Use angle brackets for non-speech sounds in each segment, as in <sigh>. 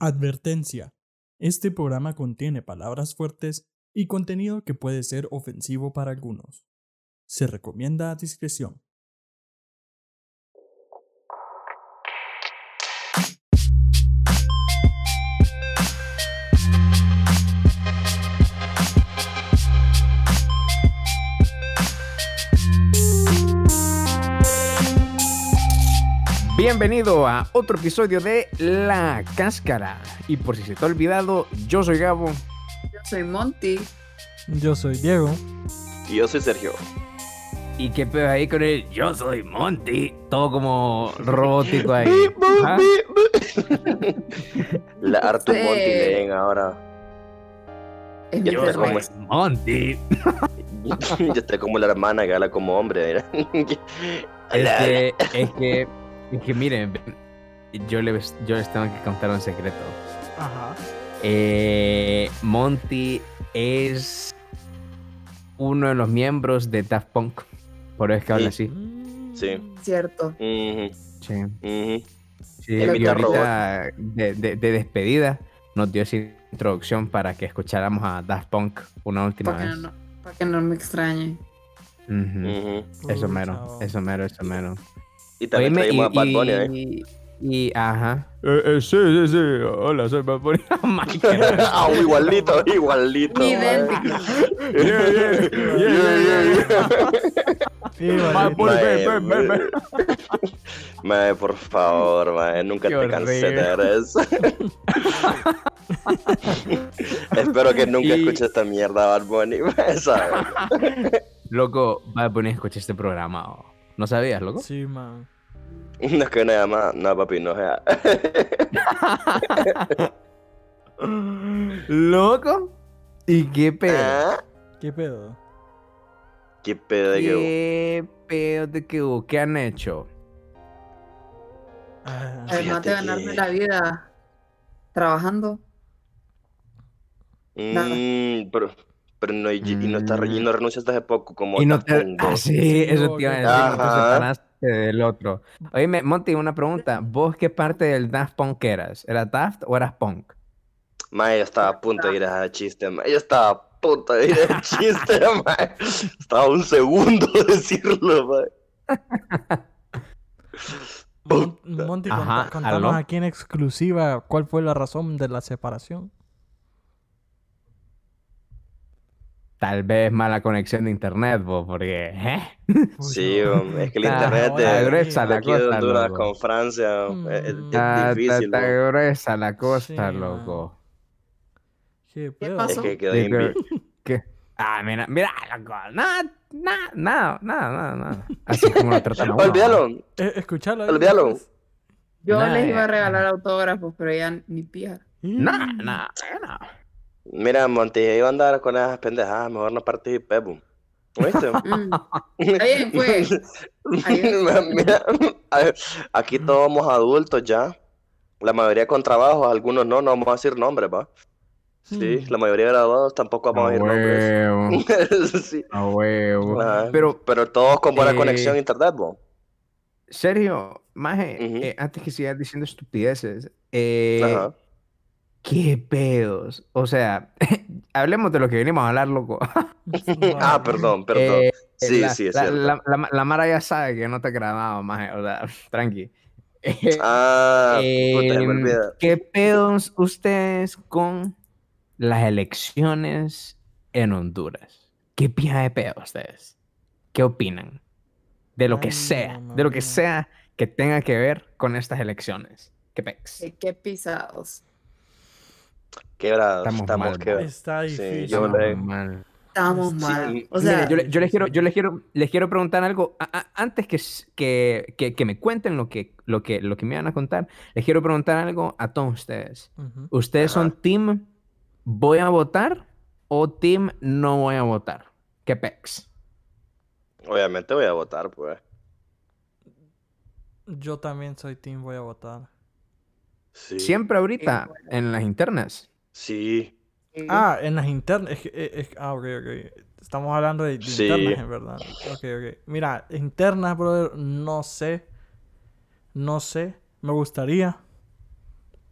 Advertencia. Este programa contiene palabras fuertes y contenido que puede ser ofensivo para algunos. Se recomienda discreción. Bienvenido a otro episodio de La Cáscara. Y por si se te ha olvidado, yo soy Gabo. Yo soy Monty. Yo soy Diego. Y yo soy Sergio. ¿Y qué pedo ahí con el Yo soy Monty? Todo como robótico ahí. ¿Ah? <laughs> La Arthur Sí. Monty leen ahora. Es Yo perro. como- soy Monty. <laughs> Yo estoy como la hermana que habla como hombre. mira. Es <laughs> que, es que, es que miren, yo les, yo les tengo que contar un secreto. Ajá. Eh, Monty es uno de los miembros de Daft Punk. Por eso es que habla así. Sí. Cierto. Sí. Sí, y ahorita de, de- de despedida nos dio esa introducción para que escucháramos a Daft Punk una última Para que, vez. no, para que no me extrañe. Eso mero, eso mero, eso mero. Y también Oíme, traímos a Bad Bunny, ¿eh? y, y- ajá. sí, sí, sí. Hola, soy Bad Bunny. <laughs> Oh. <laughs> Ah, igualito, igualito. Idéntico. <laughs> Yeah, yeah, yeah, yeah. Bad Bunny, ven, ven, ven, ven. Mae, por favor, mae, nunca Qué te cansé de ver eso. Espero que nunca Y- escuches esta mierda, Bad Bunny, ¿sabes? Loco, Bad Bunny escucha este programa. oh. ¿No sabías, loco? Sí, man. <laughs> No es que nada más, no, papi, no sea. <laughs> ¿Loco? ¿Y qué pedo? ¿Ah? ¿Qué pedo? ¿Qué pedo de que ¿Qué pedo de que hubo? ¿Qué han hecho? Ah, Además de ganarme que- la vida trabajando. Nada. Mm, pero, pero no, y, y no, estás, y no renunciaste hace poco como Y no Daft te... Punk Ah, sí, eso te iba a decir, no te Ajá. separaste del otro. Oye, Monty, una pregunta. ¿Vos qué parte del Daft Punk eras? ¿Eras Daft o eras Punk? Mae, yo estaba a punto de ir a chiste, mae. Yo estaba a punto de ir a <laughs> chiste, mae. Estaba un segundo de decirlo, mae. Monty, contanos aquí en exclusiva cuál fue la razón de la separación. Tal vez mala conexión de internet, vos, porque... ¿eh? Sí, es que el <laughs> internet está gruesa la aquí de cosa, Honduras loco. con Francia Mm. es, es- difícil, está gruesa la cosa, Sí, loco. ¿Qué pedo? pasó? Es que quedó Sí, pero- ¿Qué? Ah, mira, mira, loco. Nada, nada, nada, nada, nada. Así como lo tratan. Olvídalo. Eh, escuchalo. ahí, Olvídalo. Yo Nah, les iba eh. a regalar autógrafos, pero ya ni pija. Nada, nada, nada. Mira, Monty, iba a andar con esas pendejadas, mejor no participé, boom. ¿Oíste? <laughs> Mm. Está bien, <laughs> pues. <laughs> Mira, aquí todos somos adultos ya. La mayoría con trabajo, algunos no, no vamos a decir nombres, ¿va? Sí, Mm. la mayoría de graduados tampoco vamos a decir nombres. huevo, Sí, a huevo. ajá. Pero, pero todos con buena eh, conexión a internet, ¿va? Sergio, Maje, eh, antes que sigas diciendo estupideces, eh, Ajá. ¿Qué pedos? O sea, <laughs> hablemos de lo que venimos a hablar, loco. <laughs> Ah, perdón, perdón. Eh, Sí, la, sí, es la, cierto. la, la- la Mara ya sabe que no te he grabado, Maje, o sea, <laughs> tranqui. Eh, Ah, puta, se me Em. ¿Qué pedos ustedes con las elecciones en Honduras? ¿Qué pija de pedo ustedes? ¿Qué opinan? De lo que Ay, sea, no, de lo que no. sea que tenga que ver con estas elecciones. ¿Qué pex? Qué, qué pisados. Quebrados, Estamos estamos, mal, quebrados. Está Sí, difícil. yo Estamos le- mal. Estamos Sí, mal. O sea, yo, le- yo les quiero, yo les quiero, les quiero preguntar algo. A- a- antes que, que, que, que me cuenten lo que, lo, que, lo que me van a contar, les quiero preguntar algo a todos ustedes. ¿Ustedes son team voy a votar o team no voy a votar? ¿Qué pex? Obviamente voy a votar, pues. Yo también soy team, voy a votar. Sí. Siempre ahorita bueno. en las internas. Sí. eh, Ah, en las internas. Es que, eh, es- ah, ok, ok. Estamos hablando de, de Sí. internas, en verdad. Ok, ok. Mira, internas, brother, no sé. No sé. Me gustaría.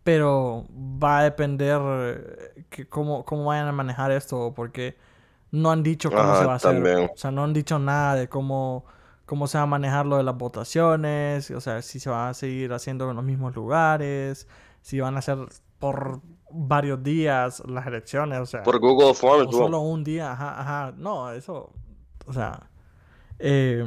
Pero va a depender eh, que cómo, cómo vayan a manejar esto, porque no han dicho cómo se Ajá, va a hacer. también. O sea, no han dicho nada de cómo, cómo se va a manejar lo de las votaciones, o sea, si se va a seguir haciendo en los mismos lugares, si van a ser por varios días las elecciones, o sea, Por Google Forms, o solo un día, ajá, ajá. No, eso, o sea, eh,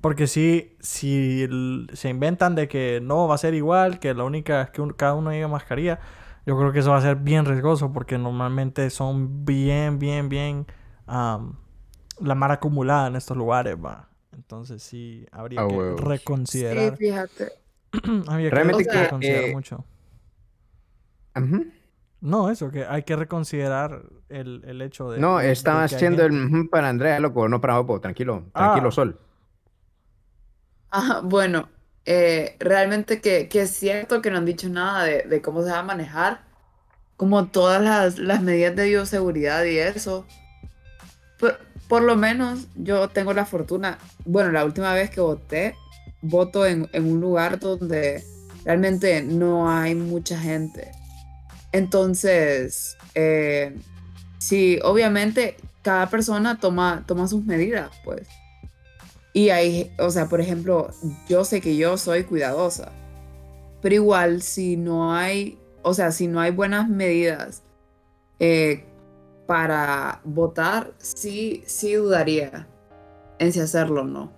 porque si, si se inventan de que no va a ser igual, que la única es que un- cada uno lleve mascarilla, yo creo que eso va a ser bien riesgoso porque normalmente son bien, bien, bien am, la mar acumulada en estos lugares, va. Entonces sí, habría que huevos. Sí, reconsiderar. fíjate. <clears throat> habría que Realmente que, reconsiderar eh, mucho. No, eso, que hay que reconsiderar el, el hecho de... No, estaba haciendo el para Andrea, loco, no para Bobo, tranquilo, tranquilo, Ah. Sol. Ajá, bueno, eh, realmente que, que es cierto que no han dicho nada de, de cómo se va a manejar, como todas las, las medidas de bioseguridad y eso. Por, por lo menos yo tengo la fortuna, bueno, la última vez que voté, voto en, en un lugar donde realmente no hay mucha gente. Entonces, eh, sí, obviamente cada persona toma, toma sus medidas, pues. Y hay, o sea, por ejemplo, yo sé que yo soy cuidadosa, pero igual si no hay, o sea, si no hay buenas medidas eh, para votar, sí, sí dudaría en si hacerlo o no.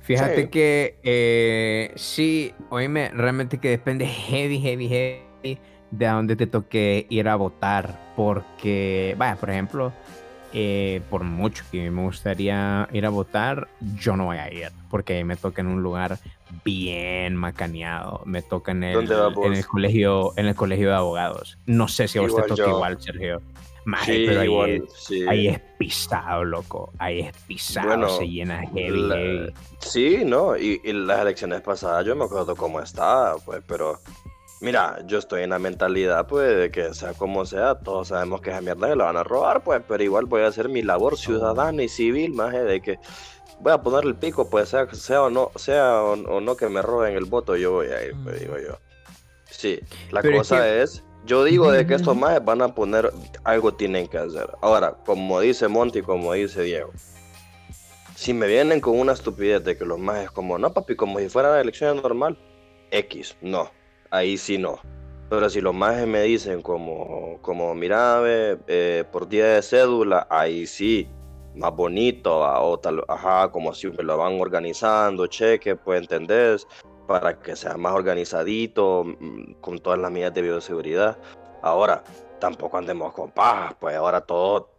Fíjate Sí. que eh, sí, oíme, realmente que depende heavy, heavy, heavy de a dónde te toque ir a votar. Porque, vaya, por ejemplo, eh, por mucho que me gustaría ir a votar, yo no voy a ir. Porque ahí me toca en un lugar bien macaneado. Me toca en el, en el colegio, en el colegio de abogados. No sé si a vos te toca yo. igual, Sergio. Maje, Sí, pero ahí igual, es- sí. Ahí es pisado, loco. Ahí es pisado, Bueno, se llena heavy, la- heavy. Sí, ¿no? Y, y las elecciones pasadas yo me acuerdo cómo estaba, pues, pero mira, yo estoy en la mentalidad, pues, de que sea como sea, todos sabemos que esa mierda se la van a robar, pues, pero igual voy a hacer mi labor ciudadana y civil, más de que voy a poner el pico, pues, sea, sea o no, sea o, o no que me roben el voto, yo voy a ir, pues, digo yo. Sí, la Pero es cosa que- es, yo digo de que estos más van a poner, algo tienen que hacer. Ahora, como dice Monty, como dice Diego, si me vienen con una estupidez de que los más es como, no papi, como si fuera la elección normal, X, no, ahí sí no. Pero si los más me dicen como, como mira, eh, por día de cédula, ahí sí, más bonito, va, o tal, ajá, como si me lo van organizando, cheque, pues entendés, para que sea más organizadito, mm, con todas las medidas de bioseguridad. Ahora, tampoco andemos con pajas, pues ahora todo,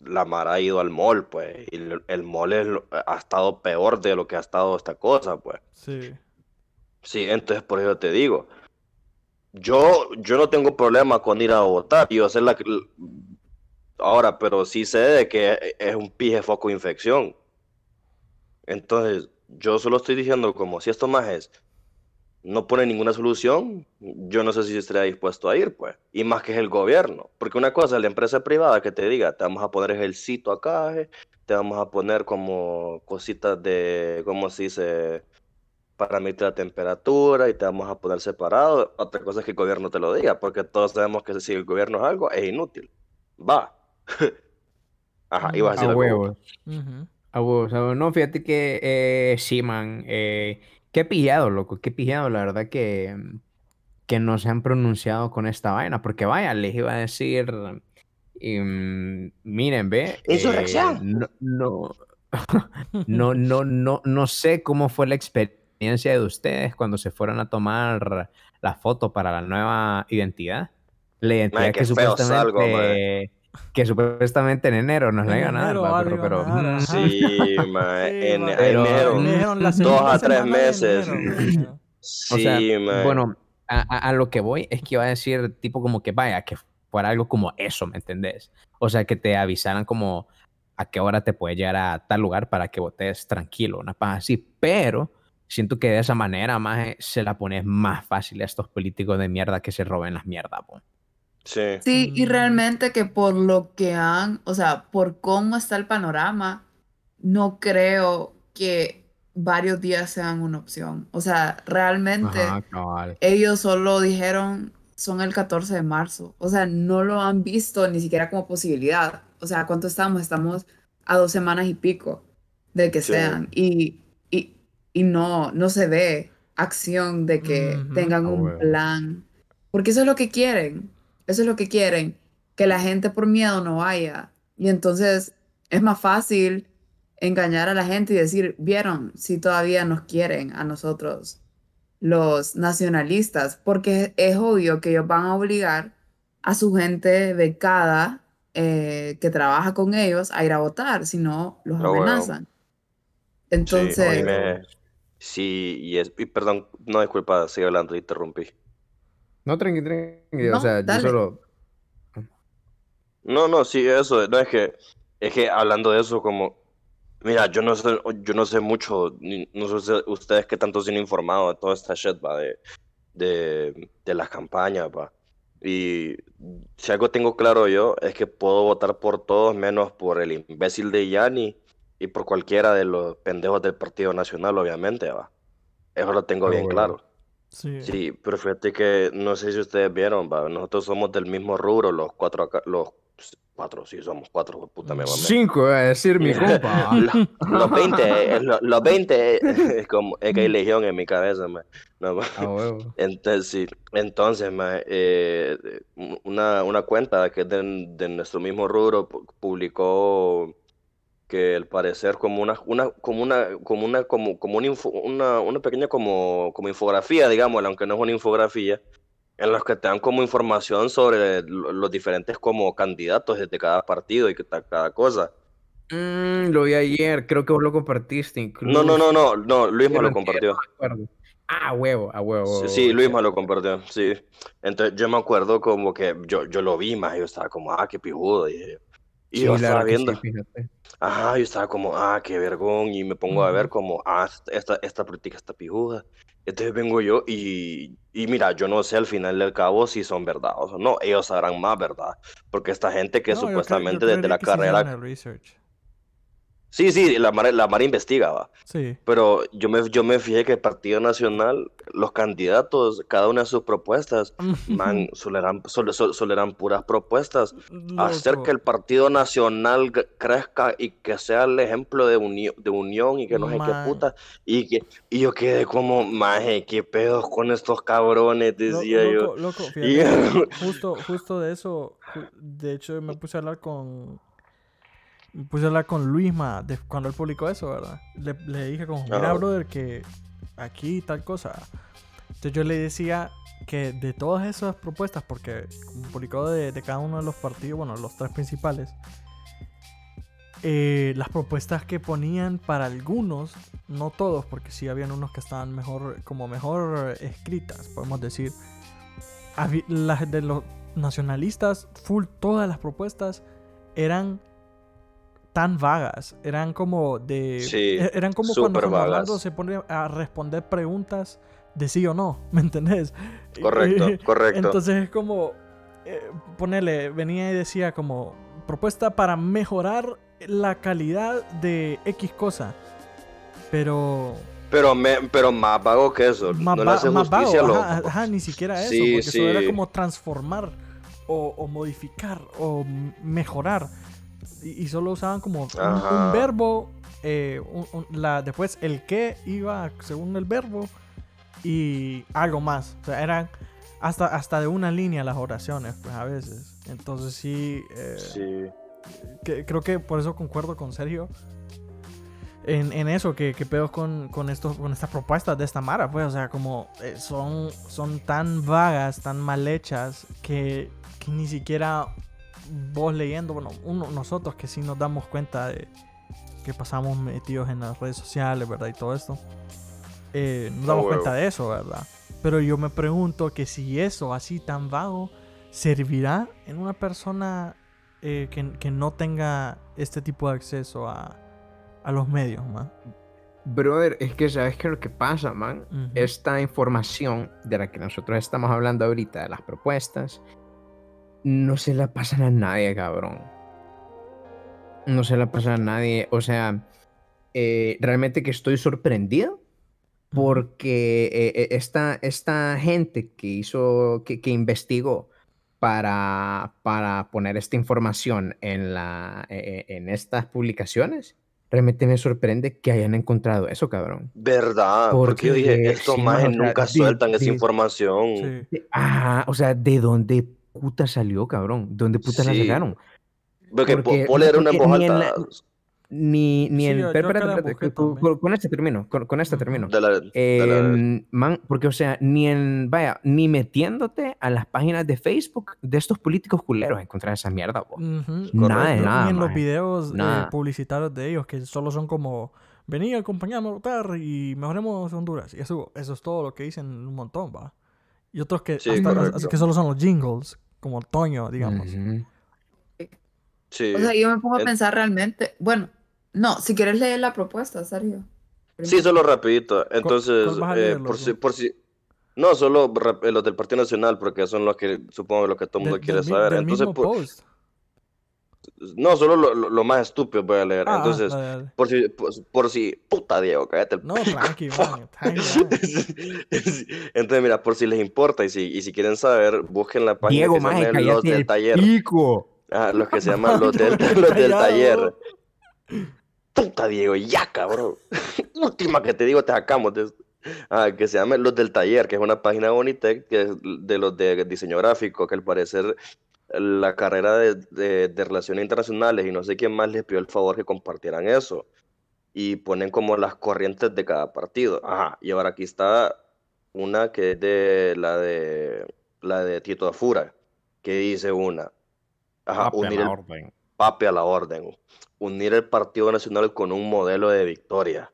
la Mara ha ido al mall, pues, y el, el mall es ha estado peor de lo que ha estado esta cosa, pues. Sí. Sí, entonces por eso te digo, yo, yo no tengo problema con ir a votar, yo sé la ahora, pero sí sé de que es un pije foco de infección. Entonces, yo solo estoy diciendo como si esto más es, no pone ninguna solución, yo no sé si estaría dispuesto a ir, pues. Y más que es el gobierno, porque una cosa es la empresa privada que te diga, te vamos a poner ejercito acá, eh, te vamos a poner como cositas de, ¿cómo se dice? Para medir la temperatura y te vamos a poner separado. Otra cosa es que el gobierno te lo diga, porque todos sabemos que si el gobierno es algo, es inútil. Va. <laughs> Ajá, ibas a decir A algo. huevos. Ujú. A huevos, a huevos. No, fíjate que eh, sí, man. eh, qué pillado, loco. Qué pillado, la verdad que, que no se han pronunciado con esta vaina. Porque vaya, les iba a decir. em, miren, ve. eh, Insurrección. no, no, <laughs> no, no, no, no sé cómo fue la experiencia de ustedes cuando se fueron a tomar la foto para la nueva identidad. La identidad Mae, que supuestamente. salgo, que supuestamente en enero nos la En iban a dar, enero va, algo pero, iban a dar, pero. Sí, Sí, en. Pero- enero. La Dos a tres meses. enero, <laughs> mae. O Sí, sea, bueno, a, a- a lo que voy es que iba a decir tipo como que vaya, que fuera algo como eso, ¿me entendés? O sea, que te avisaran como a qué hora te puedes llegar a tal lugar para que votes tranquilo, una paz así, pero siento que de esa manera más se la pones más fácil a estos políticos de mierda que se roben las mierdas, po. Sí. Sí, y Mm. realmente que por lo que han, o sea, por cómo está el panorama, no creo que varios días sean una opción. O sea, realmente Ajá, ellos solo dijeron son el 14 de marzo. O sea, no lo han visto ni siquiera como posibilidad. O sea, ¿cuánto estamos? Estamos a dos semanas y pico de que Sí. sean. Y, y, no, no se ve acción de que tengan Ah, un plan. Porque eso es lo que quieren. Eso es lo que quieren. Que la gente por miedo no vaya. Y entonces es más fácil engañar a la gente y decir, vieron, si todavía nos quieren a nosotros los nacionalistas, porque es obvio que ellos van a obligar a su gente becada eh, que trabaja con ellos a ir a votar, si no los Ah, amenazan. Entonces, sí, y es, y perdón, no disculpa, sigue hablando, te interrumpí. No, tranqui, tranqui. No, o sea, dale. yo solo. No, no, sí, eso, no es que, es que hablando de eso, como, mira, yo no sé, yo no sé mucho, ni- no sé ustedes qué tanto se han informado de toda esta shit, va, de, de, de las campañas, va. Y si algo tengo claro yo, es que puedo votar por todos menos por el imbécil de Yanni y por cualquiera de los pendejos del Partido Nacional, obviamente, va. Eso lo tengo Ah, bien huevo. claro. Sí. Sí, pero fíjate que no sé si ustedes vieron, va, nosotros somos del mismo rubro, los cuatro acá, los cuatro, sí, somos cuatro, puta me mamé. Cinco, a decir mi <laughs> compa. Los, los 20, eh, los, los 20, es como, es que hay legión en mi cabeza, ma. No, ma. A huevo. Entonces, sí, entonces, ma, eh, una, una cuenta que es de, de nuestro mismo rubro pu- publicó que al parecer como una, una, como una, como una, como, como una, info- una, una pequeña como, como infografía, digamos, aunque no es una infografía, en los que te dan como información sobre lo- los diferentes como candidatos de cada partido y cada cosa. Mm, lo vi ayer, creo que vos lo compartiste incluso. No, no, no, no, no, Luis me lo compartió. Ah, huevo, a huevo. Sí, huevo, sí, huevo, Luis sí. me lo compartió, sí. Entonces yo me acuerdo como que yo, yo lo vi más, yo estaba como, ah, qué pijudo, dije. Y Sí, yo estaba sí, viendo, fíjate. ajá, yo estaba como, ah, qué vergón, y me pongo a ver como, ah, esta, esta política está pijuda. Entonces vengo yo y, y mira, yo no sé al final del cabo si son verdad o no, ellos sabrán más verdad, porque esta gente que No, supuestamente desde la sí carrera. Sí, sí, la Mara, la Mara investigaba. Sí. Pero yo me, yo me fijé que el Partido Nacional, los candidatos, cada una de sus propuestas, <laughs> man, solo eran, solo, solo- eran puras propuestas. Hacer Loco. que el Partido Nacional crezca y que sea el ejemplo de, uni- de unión y que no sé qué puta. Y, que, y yo quedé como, maje, qué pedos con estos cabrones, decía yo. loco, loco, <laughs> Y- fíjate, <laughs> justo, justo de eso, de hecho me puse a hablar con, puse a hablar con Luisma de, cuando él publicó eso, ¿verdad? Le, le dije como, mira, Ajá. brother, que aquí tal cosa. Entonces yo le decía que de todas esas propuestas, porque publicó de, de cada uno de los partidos, bueno, los tres principales, eh, las propuestas que ponían para algunos, no todos, porque sí habían unos que estaban mejor, como mejor escritas, podemos decir. Las de los nacionalistas, full, todas las propuestas eran tan vagas, eran como de... Sí, e- eran como cuando vagas. se pone a responder preguntas de sí o no, <laughs> ¿me entendés? Correcto, <laughs> correcto. Entonces es como, eh, ponele, venía y decía como, propuesta para mejorar la calidad de X cosa. Pero Pero, me, pero más vago que eso. más, no le hace más vago, ajá, ajá, ni siquiera eso, Sí, porque eso era sí. como transformar o, o modificar o mejorar. Y, y solo usaban como un, verbo, eh, un- un- la, después el que iba según el verbo y algo más. O sea, eran hasta, hasta de una línea las oraciones, pues a veces. Entonces sí, eh, Sí. que- creo que por eso concuerdo con Sergio en, en eso, que, que pedos con, con, estos, con estas propuestas de esta Mara, pues, o sea, como eh, son, son tan vagas, tan mal hechas, que, que ni siquiera vos leyendo, bueno, uno, nosotros que sí nos damos cuenta de que pasamos metidos en las redes sociales, ¿verdad? Y todo esto, eh, nos damos huevo. cuenta de eso, ¿verdad? Pero yo me pregunto que si eso así tan vago servirá en una persona eh, que, que no tenga este tipo de acceso a, a los medios, man. Brother, es que sabes que lo que pasa, man. Esta información de la que nosotros estamos hablando ahorita, de las propuestas, no se la pasan a nadie, cabrón. No se la pasan a nadie. O sea, eh, realmente que estoy sorprendido porque eh, eh, esta, esta gente que hizo, que, que investigó para, para poner esta información en, la, eh, eh, en estas publicaciones, realmente me sorprende que hayan encontrado eso, cabrón. ¿Verdad? Porque yo dije, Porque estos sí, sea, nunca de- sueltan esa información. Sí. Ah, o sea, ¿de dónde puta salió, cabrón? ¿De dónde puta la Sí. sacaron? Porque, po- Porque- puedo leer una voz ni en alta Ni, ni Sí, en... la con, este termino, con, con este termino. de la, de la- Em, man, porque, o sea, ni en, vaya, ni metiéndote a las páginas de Facebook de estos políticos culeros encontrar esa mierda, bo. Ujú. Nada de Ni nada, en los maje. videos eh, publicitarios de ellos, que solo son como, vení, acompañame a votar y mejoremos Honduras. Y eso, eso es todo lo que dicen un montón, va. Y otros que, Sí, hasta- que solo son los jingles, como Toño, digamos. Sí. O sea, yo me pongo a En- pensar realmente, bueno, no, si quieres leer la propuesta, Sergio. Sí, solo rapidito. Entonces, eh, por si, por si, no, solo eh, los del Partido Nacional, porque son los que supongo lo que todo el mundo quiere del saber. del Entonces, mismo por- post. No, solo lo, lo- lo más estúpido voy a leer. Ah, Entonces, dale, dale. por si, por, por si, puta Diego, cállate el No, pico. tranqui, <laughs> man, tranqui, man. <laughs> Entonces, mira, por si les importa y si, y si quieren saber, busquen la página Diego, que se llama Los del el Taller. pico. Ah, los que se llaman <laughs> los del, los del taller. Puta Diego, ya cabrón. Última que te digo, te sacamos de esto. Ah, que se llama Los del Taller, que es una página bonita que es de los de diseño gráfico, que al parecer la carrera de, de- de relaciones internacionales y no sé quién más les pidió el favor que compartieran eso. Y ponen como las corrientes de cada partido. Ajá, y ahora aquí está una que es de la de la de Tito Afura, que dice una. Ajá, unir el pape a la orden. Unir el Partido Nacional con un modelo de victoria.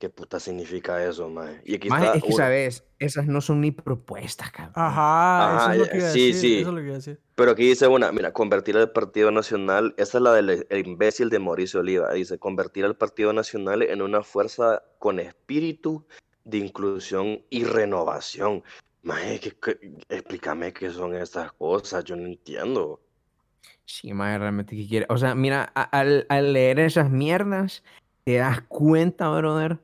¿Qué puta significa eso, mae? Y aquí Maje, está es que, ¿sabes? Esas no son ni propuestas, cabrón. Ajá, eso es ya, que sí, decir. sí. Eso es lo que iba a decir. Pero aquí dice una, mira, convertir al Partido Nacional, esa es la del el imbécil de Mauricio Oliva, dice, convertir al Partido Nacional en una fuerza con espíritu de inclusión y renovación. Mae, ¿qué- qué- explícame qué son estas cosas, yo no entiendo. Sí, maje, realmente que quiere. O sea, mira, a- al, al leer esas mierdas, te das cuenta, brother,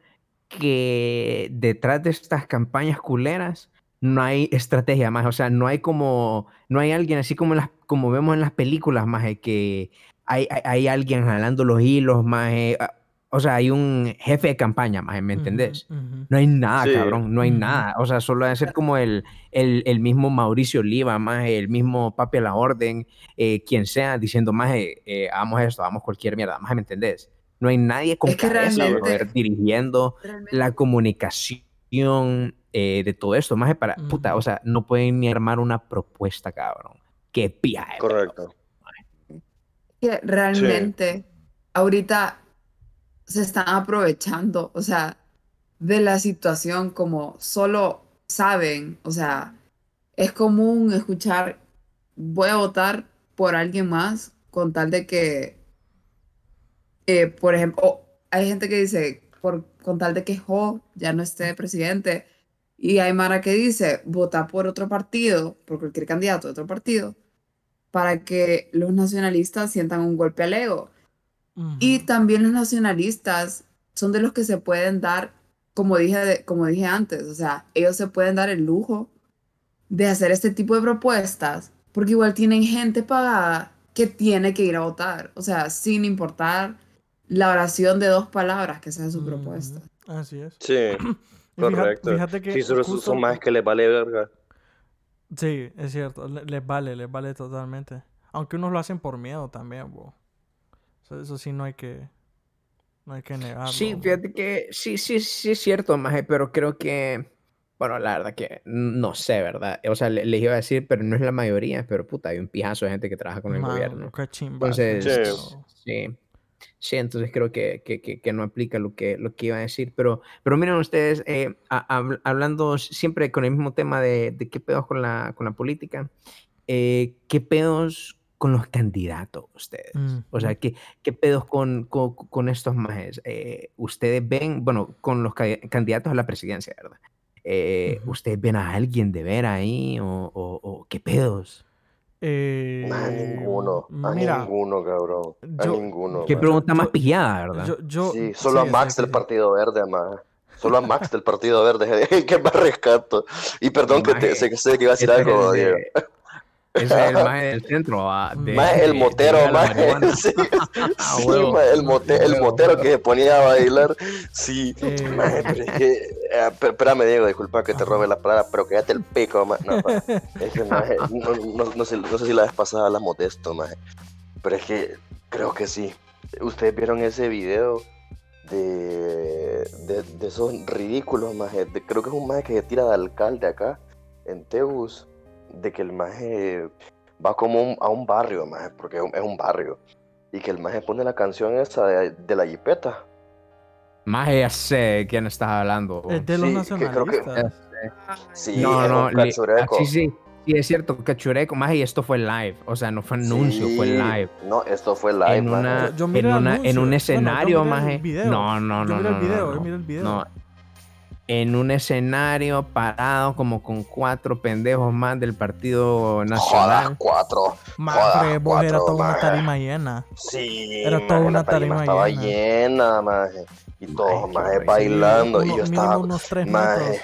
que detrás de estas campañas culeras no hay estrategia más. O sea, no hay como, no hay alguien así como, las, como vemos en las películas, más que hay, hay, hay alguien jalando los hilos, más. O sea, hay un jefe de campaña, más, ¿me entendés? No hay nada, Sí. cabrón, no hay nada. O sea, solo debe ser como el, el, el mismo Mauricio Oliva, más el mismo Papi a la Orden, eh, quien sea, diciendo, más, eh, eh, hagamos esto, hagamos cualquier mierda, más, ¿me entendés? No hay nadie con Es que cabeza, brother, dirigiendo Realmente, la comunicación eh, de todo esto, más para, puta, o sea, no pueden ni armar una propuesta, cabrón. Qué de Correcto. que realmente ahorita se están aprovechando, o sea, de la situación como solo saben, o sea, es común escuchar, voy a votar por alguien más con tal de que, eh, por ejemplo, o hay gente que dice, por, con tal de que Jo ya no esté presidente, y hay Mara que dice, vota por otro partido, por cualquier candidato de otro partido, para que los nacionalistas sientan un golpe al ego. Y Ujú. también los nacionalistas son de los que se pueden dar, como dije, como dije antes, o sea, ellos se pueden dar el lujo de hacer este tipo de propuestas, porque igual tienen gente pagada que tiene que ir a votar, o sea, sin importar la oración de dos palabras que sea su propuesta. Así es. Sí, <clears throat> Y fíjate, correcto. fíjate que Sí, solo justo- son más que les vale verga. Sí, es cierto. le- Les vale, les vale totalmente. Aunque unos lo hacen por miedo también, bo. Eso sí no hay que... No hay que negarlo. Sí, fíjate que sí, sí, sí es cierto, Maje, pero creo que, bueno, la verdad que no sé, ¿verdad? O sea, le- les iba a decir, pero no es la mayoría, pero puta, hay un pijazo de gente que trabaja con el Man, gobierno. qué chimbazo Entonces, sí, sí, entonces creo que, que, que, que no aplica lo que, lo que iba a decir, pero, pero miren ustedes, eh, a- habl- hablando siempre con el mismo tema de, de qué pedos con la, con la política, eh, qué pedos con los candidatos ustedes. O sea. ¿qué, qué pedos con, con, con estos majes? Eh, ustedes ven, bueno, con los ca- candidatos a la presidencia, ¿verdad? Eh. ¿Ustedes ven a alguien de ver ahí o, o- o qué pedos? Eh, A ninguno, a mira, ninguno, cabrón. A yo- ninguno. Qué pregunta más pillada, ¿verdad? yo, yo, Sí, solo sí, a Max sí, del sí. Partido Verde, más. Solo a Max del Partido Verde <laughs> que más rescato. Y perdón que te, sé, que sé que iba a decir algo, Diego. Ese es el <laughs> maje del centro. ah, de- Más el motero, de más. <laughs> Sí, <laughs> Ah, sí, huevo. maje, el, mote- el motero que se ponía a bailar. Sí, Eh. pero es que. eh, espérame, Diego, disculpa que te robe la palabra, pero quédate el pico, maje. No, maje, es que, maje, no, no- no sé, no sé si la vez pasada la modesto, maje. Pero es que creo que sí. Ustedes vieron ese video de, de, de esos ridículos. De- creo que es un maje que se tira de alcalde acá, en Tegus, de que el maje va como un- a un barrio, maje, porque es un, es un barrio. Y que el maje pone la canción esa de, de la jipeta. Maje, ya sé de quién estás hablando. Es de los Sí, que creo que- nacionalistas. Sí, no, es no, ah, sí, sí, sí, es cierto, cachureco, más y esto fue live, o sea, no fue anuncio, fue live. No, esto fue live, en una, Yo- yo en, el una- en un Bueno, yo escenario, maje. video. No, no, no, Yo miré no, el video, no, yo miré el video. En un escenario parado como con cuatro pendejos más del Partido Nacional. cuatro. Madre, vos era toda una maje. tarima llena. Sí, Era toda maje, una la tarima tarima estaba llena. llena, maje. Y todos, maje, bailando. Uno- y yo estaba, unos tres maje, metros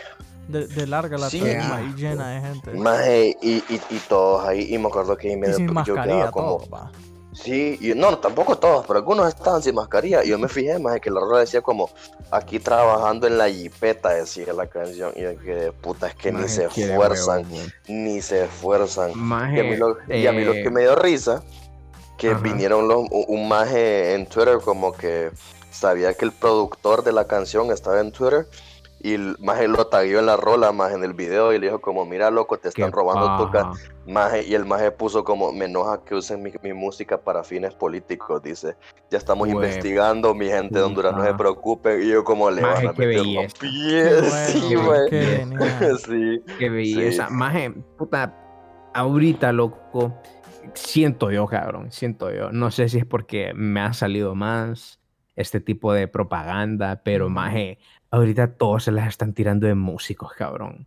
de, de larga la Sí. tarima y llena de gente. maje, y, y, y todos ahí. Y me acuerdo que ahí me y sin yo quedaba como, todo. Sí, y no, tampoco todos, pero algunos estaban sin mascarilla. Y yo me fijé, más que la rola decía como, aquí trabajando en la jipeta, decía la canción. Y yo que puta, es que ni se esfuerzan, ni se esfuerzan. Y a mí lo, y a mí lo eh, que me dio risa, que ajá. vinieron los, un, un maje en Twitter como que sabía que el productor de la canción estaba en Twitter. Y el maje lo tagueó en la rola, más en el video, y le dijo como, mira loco, te qué están robando tu paja. canción. Maje, y el maje puso como, me enoja que usen mi, mi música para fines políticos, dice. Ya estamos investigando, mi gente de Honduras, no se puta. preocupen. Y yo como le Maje, van a qué meter los Qué pies. <laughs> sí, bueno, güey. <laughs> qué sí. Qué belleza. Sí. Maje, puta, ahorita, loco, siento yo, cabrón, siento yo. No sé si es porque me ha salido más este tipo de propaganda, pero maje, ahorita todos se las están tirando de músicos, cabrón.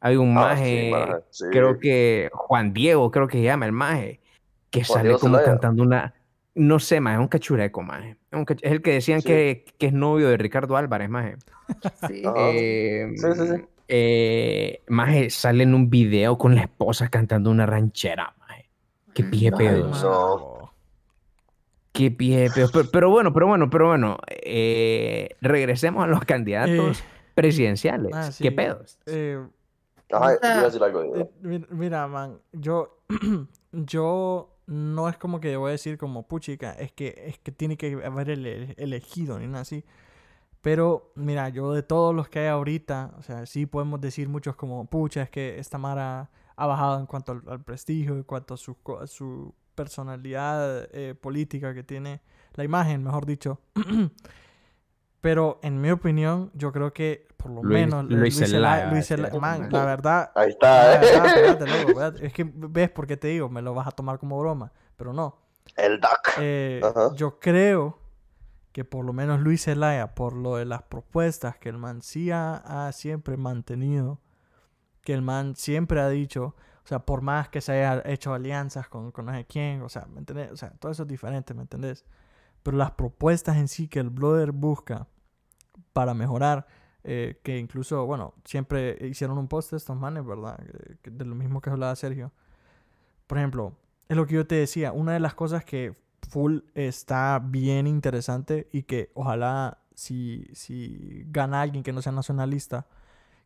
Hay un Ah, maje, sí, maje, sí. creo que Juan Diego, creo que se llama el maje, que Juan sale Diego como Zelaya. cantando una... No sé, maje, es un cachureco, maje. Es, un cach- es el que decían Sí. que, que es novio de Ricardo Álvarez, maje. Sí. Eh, Sí, sí, sí. eh, maje, sale en un video con la esposa cantando una ranchera, maje. Qué Mm. pedos. no. Qué pie pedos. Pero, pero bueno, pero bueno, pero bueno. eh, regresemos a los candidatos Eh, presidenciales. ah, sí. ¿Qué pedos? Eh, Ajá, O sea, iba a decir algo. Diego. eh, mi- mira, man, yo, <clears throat> yo no es como que voy a decir como puchica, es que, es que tiene que haber ele- elegido ni nada así. Pero, mira, yo de todos los que hay ahorita, o sea, sí podemos decir muchos como, pucha, es que esta Mara ha bajado en cuanto al, al prestigio, en cuanto a su, a su personalidad eh, política que tiene, la imagen, mejor dicho. <clears throat> Pero, en mi opinión, yo creo que, por lo Luis- menos, Luis Zelaya- Zelaya, Luis. Zelaya- man, la verdad, Ahí está, ¿eh? espérate, <laughs> espérate, loco, espérate. Es que ves por qué te digo, me lo vas a tomar como broma, pero no. El DAC. Eh, Ajá. yo creo que por lo menos Luis Zelaya, por lo de las propuestas que el man sí ha, ha siempre mantenido, que el man siempre ha dicho, o sea, por más que se haya hecho alianzas con, con no sé quién, o sea, ¿me entendés? O sea, todo eso es diferente, ¿me entendés? Pero las propuestas en sí que el brother busca para mejorar, eh, que incluso, bueno, siempre hicieron un post de estos manes, ¿verdad? Que de lo mismo que hablaba Sergio. Por ejemplo, es lo que yo te decía, una de las cosas que full está bien interesante y que ojalá si, si gana alguien que no sea nacionalista,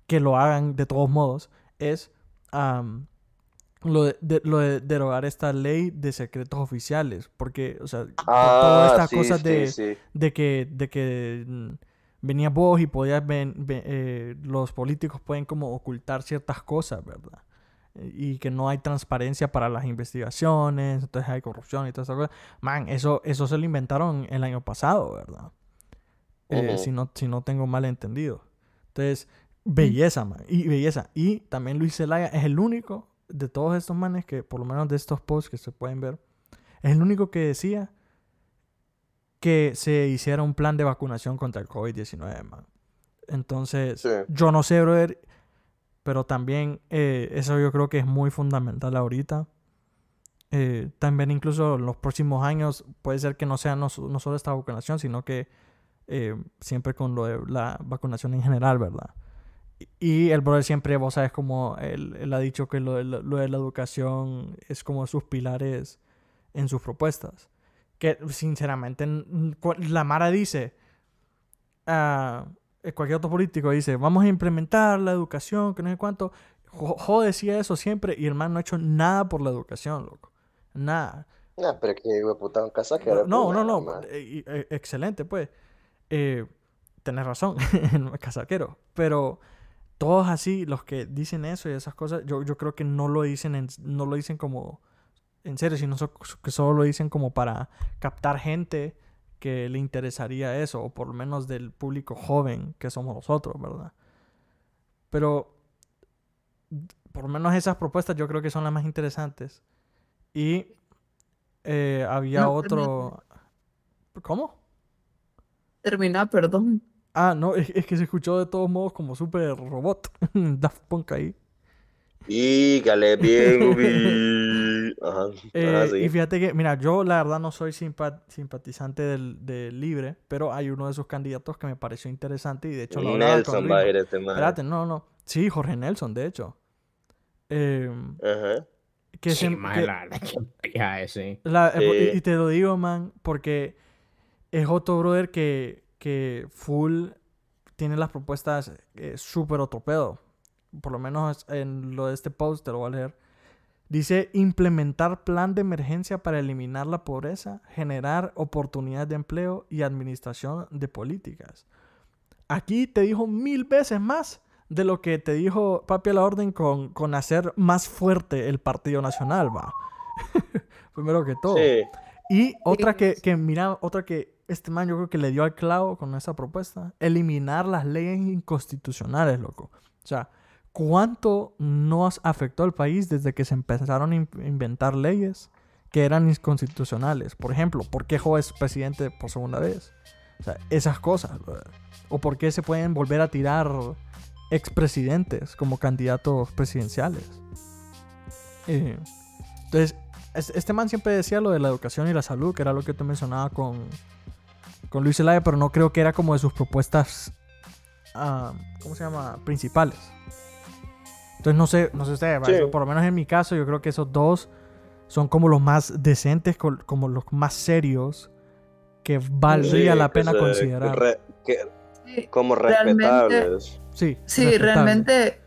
que lo hagan de todos modos, es am, lo, de, de- lo de derogar esta ley de secretos oficiales. Porque, o sea, to- todas Ah, estas sí, cosas sí, de, sí. de que, de que mm, venías vos y podías ven, eh, los políticos pueden como ocultar ciertas cosas, ¿verdad? Y que no hay transparencia para las investigaciones, entonces hay corrupción y todas esas cosas. Man, eso, eso se lo inventaron el año pasado, ¿verdad? Eh, si, no, si no tengo mal entendido. Entonces, belleza, man. Y belleza. Y también Luis Zelaya es el único de todos estos manes que, por lo menos de estos posts que se pueden ver, es el único que decía que se hiciera un plan de vacunación contra el COVID-19, man. Entonces, Sí. yo no sé, brother, pero también eh, eso yo creo que es muy fundamental ahorita. eh, también incluso en los próximos años puede ser que no sea no, no solo esta vacunación, sino que eh, siempre con lo de la vacunación en general, ¿verdad? Y el brother siempre, vos sabes, como él, él ha dicho que lo de, lo de la educación es como sus pilares en sus propuestas. Que sinceramente, la Mara dice, uh, cualquier otro político dice, vamos a implementar la educación, que no sé cuánto. Jo decía eso siempre y el man no ha hecho nada por la educación, loco. Nada. No, pero que puta un casaquero. No, no, no. Eh, eh, excelente, pues. Eh, tenés razón, <laughs> casaquero. Pero todos así, los que dicen eso y esas cosas, yo, yo creo que no lo dicen en, no lo dicen como en serio, sino que solo lo dicen como para captar gente que le interesaría eso, o por lo menos del público joven que somos nosotros, ¿verdad? Pero por lo menos esas propuestas yo creo que son las más interesantes. Y eh, había otro... ¿Cómo? Termina, perdón. Ah, no, es, que se escuchó de todos modos como súper robot. <laughs> Daft Punk ahí. Dígale bien, <laughs> Ajá. Eh, y fíjate que, mira, yo la verdad no soy simpatizante del, del, Libre, pero hay uno de sus candidatos que me pareció interesante y de hecho lo Nelson va a ir este Espérate, no, no. Sí, Jorge Nelson, de hecho. Eh, Ajá. Que sí, se, que, la, la, y te lo digo, man, porque es otro brother que que Full tiene las propuestas eh, súper otro. Por lo menos en lo de este post te lo voy a leer. Dice implementar plan de emergencia para eliminar la pobreza, generar oportunidades de empleo y administración de políticas. Aquí te dijo mil veces más de lo que te dijo Papi a la Orden con, con hacer más fuerte el Partido Nacional, va. <laughs> Primero que todo. Y otra que, que, mira, otra que este man yo creo que le dio al clavo con esa propuesta. Eliminar las leyes inconstitucionales, loco. O sea, ¿cuánto nos afectó al país desde que se empezaron a inventar leyes que eran inconstitucionales? Por ejemplo, ¿por qué Joe es presidente por segunda vez? O sea, esas cosas. ¿O por qué se pueden volver a tirar expresidentes como candidatos presidenciales? Eh, entonces, este man siempre decía lo de la educación y la salud, que era lo que te mencionaba con, con Luis Zelaya, pero no creo que era como de sus propuestas, uh, ¿cómo se llama? Principales. Entonces no sé, no sé usted, por lo menos en mi caso yo creo que esos dos son como los más decentes, como los más serios que valdría la pena considerar. como respetables. Sí, sí realmente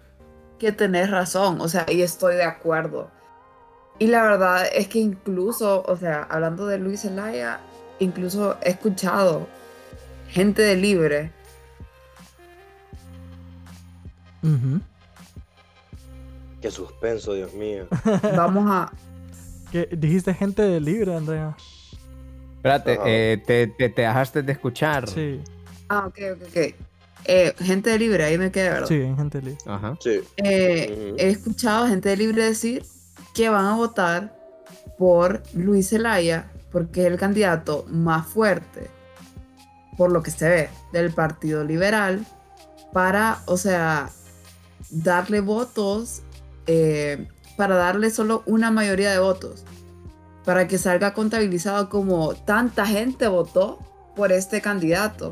que tenés razón, o sea, y estoy de acuerdo. Y la verdad es que incluso, o sea, hablando de Luis Zelaya, incluso he escuchado gente de libre. Qué suspenso, Dios mío. <laughs> Vamos a. ¿Qué? Dijiste gente de libre, Andrea. Espérate, eh, te, te, dejaste de escuchar. Sí. Ah, ok, ok, ok. Eh, gente de libre, ahí me quedé, ¿verdad? Sí, gente de libre. Ajá. Sí. Eh, he escuchado gente de libre decir que van a votar por Luis Zelaya porque es el candidato más fuerte, por lo que se ve, del Partido Liberal, para, o sea, darle votos, eh, para darle solo una mayoría de votos, para que salga contabilizado como tanta gente votó por este candidato.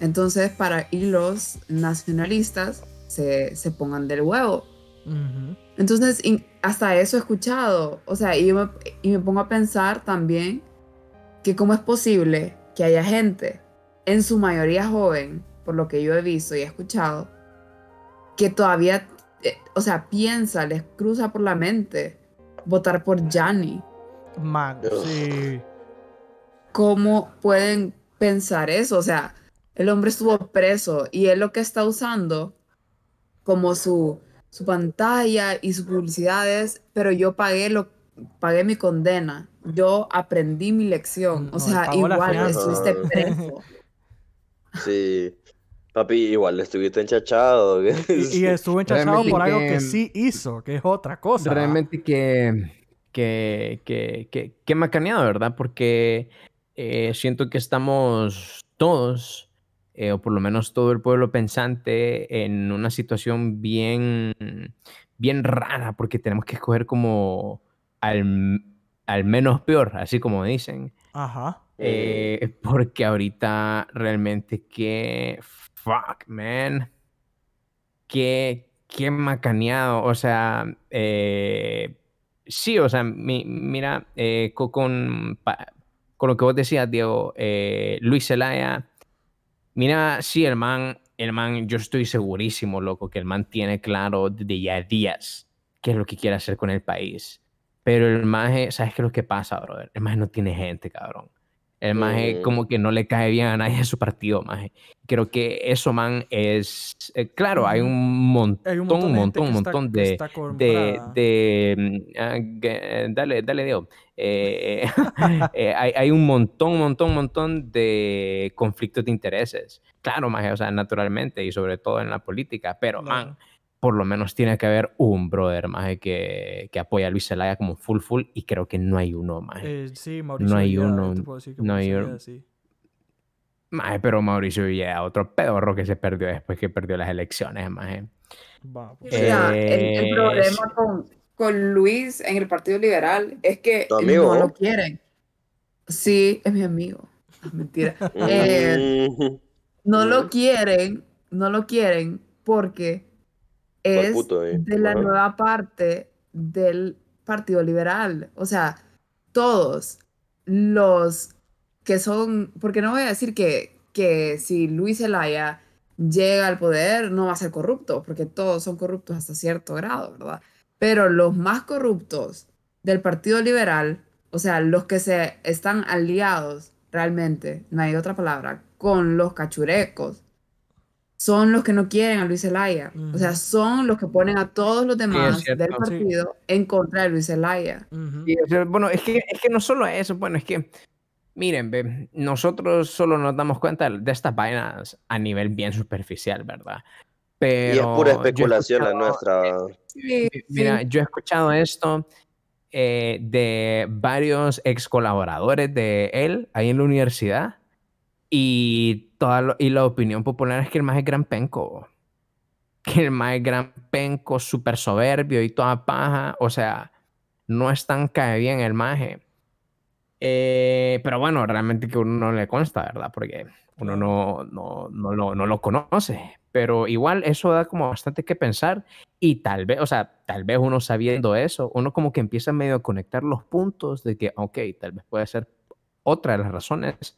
Entonces, para ir los nacionalistas se, se pongan del huevo. Entonces, hasta eso he escuchado. O sea, y me, y me pongo a pensar también que cómo es posible que haya gente, en su mayoría joven, por lo que yo he visto y he escuchado, que todavía, eh, o sea, piensa, les cruza por la mente votar por Gianni. Man, sí. ¿Cómo pueden pensar eso? O sea, el hombre estuvo preso y él lo que está usando como su, su pantalla y sus publicidades, pero yo pagué lo pagué mi condena, yo aprendí mi lección. O sea, igual estuviste preso. Sí. Papi, igual estuviste enchachado. Y, estuvo enchachado por algo que sí hizo, que es otra cosa. Realmente que, que, que, que, que macaneado, ¿verdad? Porque eh, siento que estamos todos, eh, o por lo menos todo el pueblo pensante, en una situación bien, bien rara, porque tenemos que escoger como al al menos peor, así como dicen. Ajá. Eh, <laughs> porque ahorita realmente que fuck, man. Qué, qué macaneado. O sea, eh, sí, o sea, mi- mira, co- con, pa- con lo que vos decías, Diego, Luis Zelaya, mira, sí, el man, el man, yo estoy segurísimo, loco, que el man tiene claro desde ya días qué es lo que quiere hacer con el país. Pero el maje, ¿sabes qué es lo que pasa, brother? El maje no tiene gente, cabrón. El maje Mm. como que no le cae bien a nadie en su partido, maje. Creo que eso, man, es... eh, claro, hay un montón, Hay un montón de montón, está- montón de, está de, comprada. de, mm, ah, que- dale, dale, Diego. Eh, <laughs> eh, hay, hay un montón, montón, montón de conflictos de intereses. Claro, maje, o sea, naturalmente y sobre todo en la política, pero, Claro. man, por lo menos tiene que haber un brother, maje, que, que apoya a Luis Zelaya como full, full, y creo que no hay uno, maje. Eh, sí, Mauricio. hay Villeda, uno, yo te puedo decir que no hay uno. Sí. Maje, pero Mauricio Villeda, otro pedorro que se perdió después que perdió las elecciones, maje. Va, pues. Mira, el, el Eh, problema con, con Luis en el Partido Liberal es que no lo quieren. Sí, es mi amigo. Mentira. <laughs> Eh, <laughs> no lo quieren, no lo quieren porque es puto de la Ajá. nueva parte del Partido Liberal. O sea, todos los que son, porque no voy a decir que, que si Luis Zelaya llega al poder no va a ser corrupto, porque todos son corruptos hasta cierto grado, ¿verdad? Pero los más corruptos del Partido Liberal, o sea, los que se están aliados realmente, no hay otra palabra, con los cachurecos, son los que no quieren a Luis Zelaya. O sea, son los que ponen a todos los demás cierto. del Sí. partido en contra de Luis. Sí, o sea, bueno, es que, es que no solo eso, bueno, es que, miren, ve, nosotros solo nos damos cuenta de estas vainas a nivel bien superficial, ¿verdad? Pero Y es pura especulación la nuestra. Sí, Mira, sí. yo he escuchado esto eh, de varios ex colaboradores de él ahí en la universidad y, toda y la opinión popular es que el más es gran penco. Que el más es gran penco, súper soberbio y toda paja. O sea, no es tan cae bien el maje. Eh, pero bueno, realmente que uno no le consta, ¿verdad? Porque uno no, no, no, lo, no lo conoce. Pero igual eso da como bastante que pensar. Y tal vez, o sea, tal vez uno sabiendo eso, uno como que empieza medio a conectar los puntos de que, ok, tal vez puede ser otra de las razones,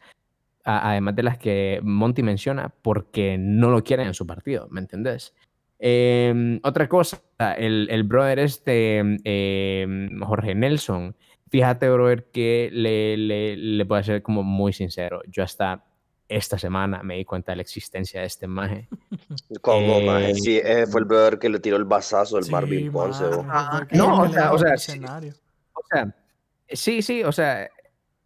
a- además de las que Monty menciona, porque no lo quieren en su partido, ¿me entendés? Em, otra cosa, el, el brother este, em, Jorge Nelson, fíjate, brother, que le, le, le voy a ser como muy sincero, yo hasta esta semana me di cuenta de la existencia de este maje. <laughs> ¿Cómo, maje? Eh, Sí, ese fue el brother que le tiró el bazazo al Sí, Marvin Ponce. Ah, no, o sea, o sea, sí. O sea, sí, sí, o sea,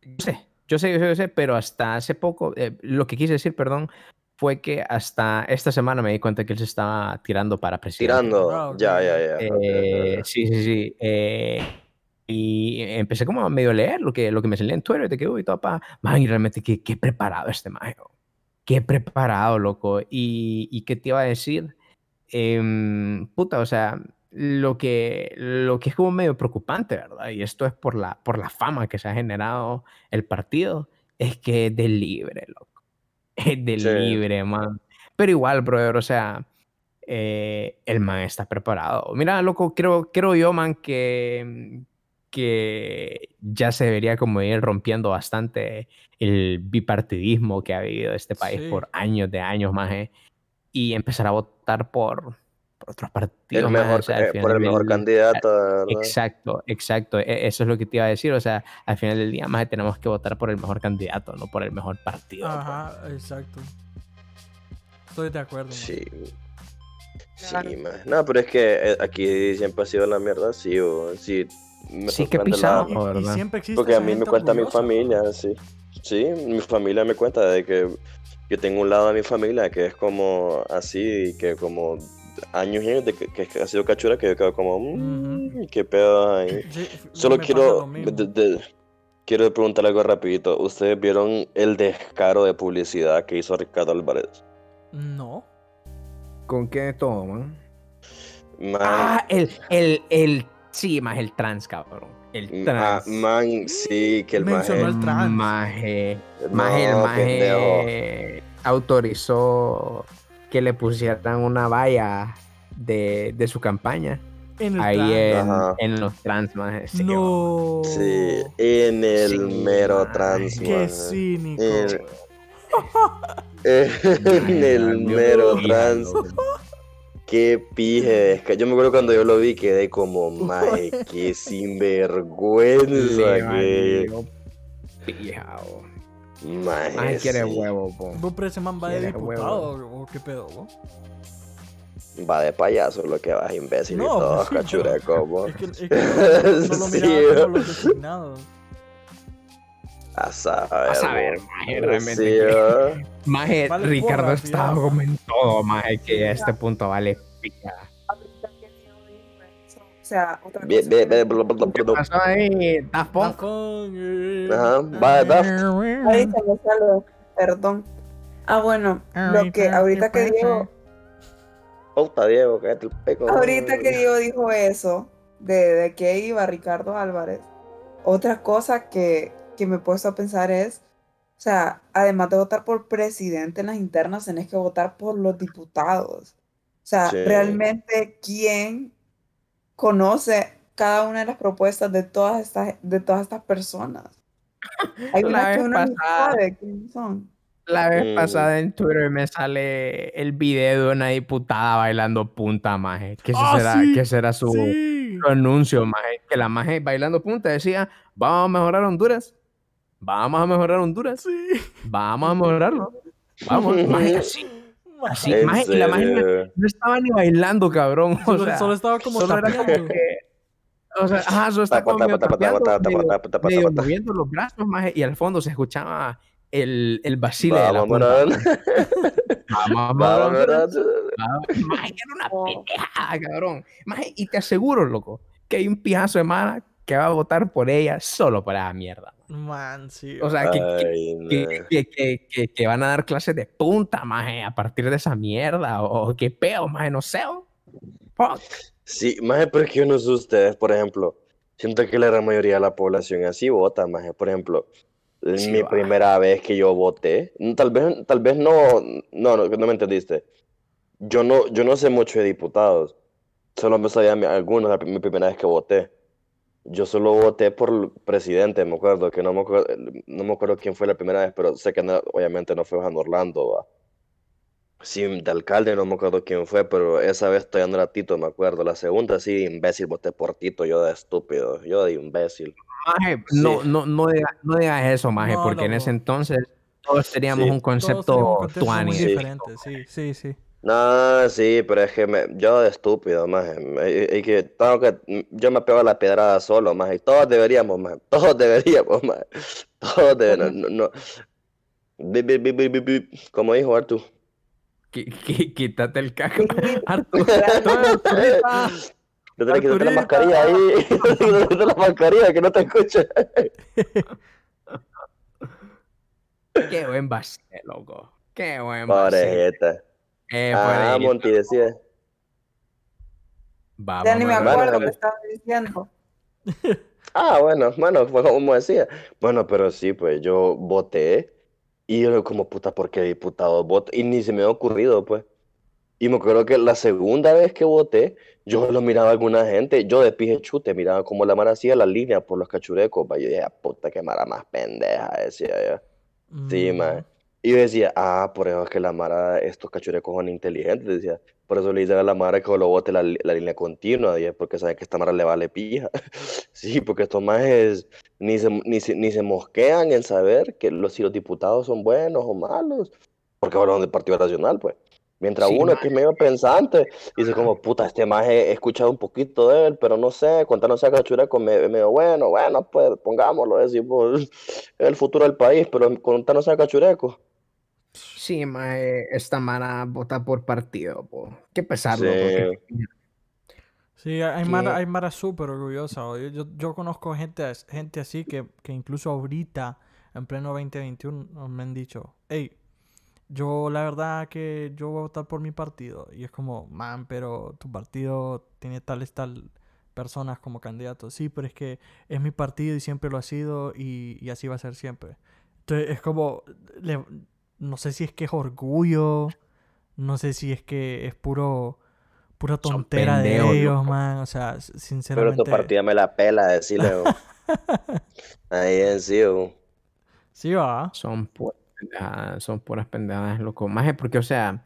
yo sé, yo sé, yo sé, yo sé, pero hasta hace poco, eh, lo que quise decir, perdón, fue que hasta esta semana me di cuenta que él se estaba tirando para presidente. Tirando. Ah, Ya, ya, ya. Eh, sí, sí, sí. eh, y empecé como a medio leer lo que, lo que me salía en Twitter, de que, uy, todo pa, man, y realmente qué, qué preparado este mago. Qué preparado, loco. Y, y qué te iba a decir, Em, puta, o sea, lo que, lo que es como medio preocupante, ¿verdad? Y esto es por la, por la fama que se ha generado el partido, es que es de libre, loco. <laughs> Es de Sí. libre, man. Pero igual, brother, o sea, eh, el man está preparado. Mira, loco, creo, creo yo, man, que, que ya se debería como ir rompiendo bastante el bipartidismo que ha vivido este país Sí. por años de años, más, y empezar a votar por, por otros partidos. El o sea, eh, por el mejor del- candidato, ¿verdad? Exacto, exacto. e- Eso es lo que te iba a decir. O sea, al final del día, más tenemos que votar por el mejor candidato, no por el mejor partido. pues. Ajá, exacto. Estoy de acuerdo. man. Sí. Sí, Claro. man. No, pero es que eh, aquí siempre ha sido la mierda, sí, o sí. Me Sí, la- Y, y ¿verdad? siempre existe Porque a mí me cuenta mi familia, sí. Sí, mi familia me cuenta de que yo tengo un lado de mi familia que es como así, que como años y años de que, que ha sido cachura, que yo quedo como, mmm, qué pedo ahí. Sí, Solo quiero, de- de- quiero preguntar algo rapidito. ¿Ustedes vieron el descaro de publicidad que hizo Ricardo Álvarez? No. ¿Con qué todo, man? Man, Ah, el, el, el Sí, más el trans, cabrón. El Ah, trans. man, sí, que el Mencionó maje... el trans. Maje. No, Maje, el pendejo. maje autorizó que le pusieran una valla de, de su campaña. En el Ahí en, en los trans, maje. Sí, No. Sí, en el Sí, mero man, trans, Qué cínico. En, <laughs> <laughs> en el mero trans. Qué pije. es que Yo me acuerdo cuando yo lo vi, quedé como, maje, qué <laughs> sinvergüenza Sí, que. pijao. Maje, Maje quiere sí. huevo, po. ¿Vos pero ese man va de diputado o qué pedo, vos? Va de payaso lo que vas, imbécil y No, todo, <laughs> pues sí, cachureco, vos. Es que, es que no, lo <laughs> Sí, miraba los designados. A saber. A saber, maje, realmente. Sí, que-. Maje, Vale Ricardo porra, estaba fíjate. como en todo, maje, que a este punto vale pija. Sea, otra Bien, cosa bien, bien, me- bla, bla, bla, ¿Qué pasó ahí, Daft Punk? Eh, Ajá, va, Daft. Perdón. Ah, bueno, lo que ahorita que Diego, Puta, Diego, cállate el peco. ahorita que Diego dijo eso, de, de que iba Ricardo Álvarez, otra cosa que, que me he puesto a pensar es, o sea, además de votar por presidente en las internas, tenés que votar por los diputados. O sea, Sí. realmente, ¿quién conoce cada una de las propuestas de todas estas, de todas estas personas? <laughs> Hay La unas que vez uno pasada- sabe quiénes son. La vez Mm. pasada en Twitter me sale el video de una diputada bailando punta, maje. Que ese Ah, será, sí, que será su, Sí. su anuncio, maje. Que la maje bailando punta decía, vamos a mejorar Honduras. Vamos a mejorar Honduras. Sí. Vamos a mejorarlo. Vamos, maje, <laughs> así. Así, ¿En maje, y la maje no, estaba ni bailando, cabrón. O Solo, sea, solo estaba como solo era como que... O sea, ajá, solo medio moviendo los brazos, maje, y al fondo se escuchaba el, el vacile de la Vamos, punta. Era una cabrón. Maje, y te aseguro, loco, que hay un pijazo de Mara que va a votar por ella solo por esa mierda. Man, sí. O sea, que, que, Ay, que, que, que, que- que van a dar clases de punta, maje, a partir de esa mierda. O, qué pedo, maje, no sé. o- Fuck. Sí, maje, pero es que yo no sé ustedes, por ejemplo, siento que la gran mayoría de la población así vota, maje, por ejemplo, Sí, mi va. primera vez que yo voté, tal vez, tal vez no, no, no, no me entendiste, yo no, yo no sé mucho de diputados, solo me sabía algunos la mi primera vez que voté, yo solo voté por el presidente, me acuerdo, que no me acuerdo, no me acuerdo quién fue la primera vez, pero sé que no- obviamente no fue Juan Orlando, va. Sí, de alcalde no me acuerdo quién fue, pero esa vez todavía no era Tito, me acuerdo. La segunda sí, imbécil, voté por Tito, yo de estúpido, yo de imbécil. Maje, no, Sí. no, no, no digas eso, maje, No, porque en ese entonces todos teníamos Sí. un concepto tuani. Sí. diferente. Sí, sí, sí. No, sí, pero es que me- yo de estúpido, más. Y que tengo que, yo me pego a la pedrada solo, más. Y todos deberíamos, más. <laughs> Todos deberíamos, más. Todos deberíamos, no, no. Bi, bi, bi, bi, bi, bi, Como dijo Artu. Quítate el caco. Arturita. Te tenés que quitar la mascarilla ahí. <laughs> Te tenés que la mascarilla, que no te escuche. <laughs> Qué buen vacile, loco. Qué buen vacile. Parejeta. Eh, Ah. Monty decía. Vamos, Ya ni me acuerdo Bueno, qué estaba diciendo. <laughs> Ah, bueno, bueno, fue como decía. Bueno, pero sí, pues yo voté y yo como puta, ¿por qué diputado voto? Y ni se me ha ocurrido, pues. Y me acuerdo que la segunda vez que voté, yo lo miraba a alguna gente, yo de pije chute, miraba como la mara hacía la línea por los cachurecos, pa, yo dije, "Ah, puta, qué mara más pendeja, decía yo. Sí, Mm. Y yo decía, ah, por eso es que la Mara, estos cachurecos son inteligentes, decía. Por eso le dicen a la Mara que lo bote la, la línea continua, porque saben que esta Mara le vale pija. <laughs> Sí, porque estos majes ni se, ni se, ni se mosquean en saber que los, si los diputados son buenos o malos, porque hablan del Partido Nacional, pues. Mientras Sí, uno que es medio pensante, dice como, puta, este maje he escuchado un poquito de él, pero no sé, contarnos a cachureco me- medio bueno, bueno, pues pongámoslo, decimos, <laughs> es el futuro del país, pero contarnos a cachureco. Sí, mae, esta mara vota por partido, po. Qué pesarlo, Sí. porque Sí, hay Mara, que- hay Mara súper orgullosa. Yo, yo, yo conozco gente, gente así que, que incluso ahorita, en pleno 2021, me han dicho, hey, yo la verdad que yo voy a votar por mi partido. Y es como, man, pero tu partido tiene tales, tal personas como candidatos. Sí, pero es que es mi partido y siempre lo ha sido y, y así va a ser siempre. Entonces es como, le- no sé si es que es orgullo, no sé si es que es puro, pura tontera de ellos, loco. man. O sea, s- Pero tu sinceramente. partida me la pela, decirle. <laughs> Ahí en sí, bo. Sí, va. Son puras pendejadas, son puras pendejadas, loco. Maje, porque, o sea,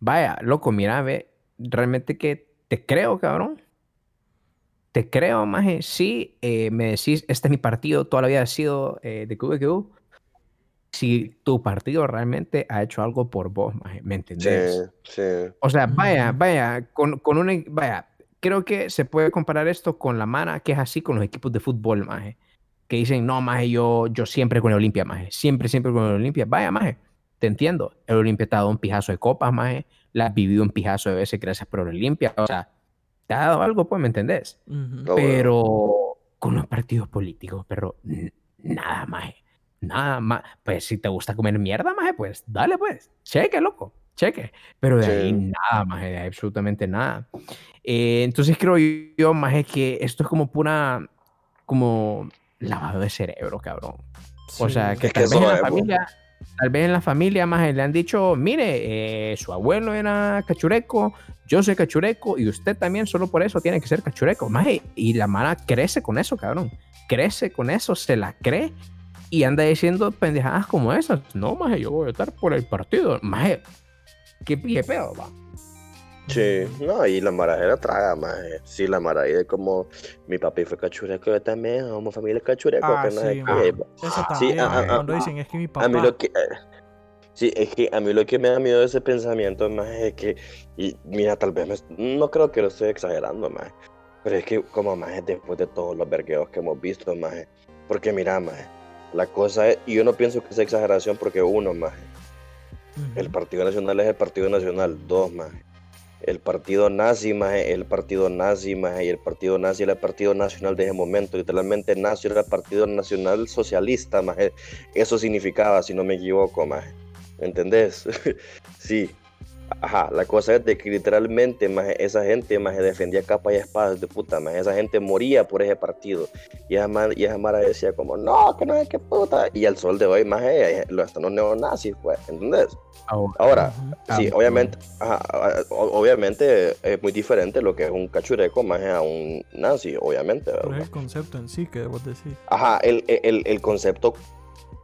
vaya, loco, mira, ve, realmente que te creo, cabrón. Te creo, maje. Sí, eh, me decís, este es mi partido, toda la vida ha sido eh, de QBQ. Si tu partido realmente ha hecho algo por vos, maje, ¿me Sí, entendés? sí. O sea, vaya, Ujú. vaya, con, con una, vaya, creo que se puede comparar esto con la mara que es así con los equipos de fútbol, maje. Que dicen, no, maje, yo, yo siempre con el Olimpia, maje. Siempre, siempre con el Olimpia. Vaya, maje, te entiendo. El Olimpia te ha dado un pijazo de copas, maje. La has vivido un pijazo de veces gracias por el Olimpia. O sea, te ha dado algo, pues, ¿me entendés? No, bueno. Pero con los partidos políticos, pero nada, maje. Nada más. Pues si te gusta comer mierda, maje, pues dale, pues. Cheque, loco. Cheque. Pero de ahí Sí. nada, maje, de ahí absolutamente nada. Eh, entonces creo yo, maje, que esto es como pura, como lavado de cerebro, cabrón. O sea, Sí. que Es que tal vez en la familia, tal vez en la familia, maje, le han dicho, mire, eh, su abuelo era cachureco, yo soy cachureco y usted también solo por eso tiene que ser cachureco, maje. Y la mara crece con eso, cabrón. Crece con eso, se la cree y anda diciendo pendejadas como esas. No, maje, yo voy a votar por el partido. Maje, qué pije pedo, va. Sí, no, y la marajera traga, más. Sí, la mara ahí es como mi papi fue cachureco, yo también, somos familia cachureco, Ah, que sí, qué. bo. Eso Sí, también. ah, ah, cuando ah, dicen es que mi papá. A mí lo que. eh, Sí, es que a mí lo que me da miedo de ese pensamiento, más es que. Y mira, tal vez me- no creo que lo estoy exagerando, más. Pero es que, como más después de todos los vergueos que hemos visto, más. Porque mira, más. La cosa es. Y yo no pienso que sea exageración, porque uno, más. El Partido Nacional es el Partido Nacional, dos más. El partido nazi más el partido nazi más y el partido nazi era el partido nacional de ese momento. Literalmente nazi era el partido nacional socialista más. Eso significaba, si no me equivoco más. ¿Entendés? <laughs> sí. Ajá, la cosa es de que literalmente más esa gente más defendía capa y espadas de puta más. Esa gente moría por ese partido. Y esa, ma- y esa mara decía como, no, que no es que puta. Y al sol de hoy más lo están los neonazis, pues. ¿Entendés? Ahora, sí, obviamente, ajá, obviamente es muy diferente lo que es un cachureco más a un nazi, obviamente. Pero es el concepto en sí que vos decís. Ajá, el, el, el concepto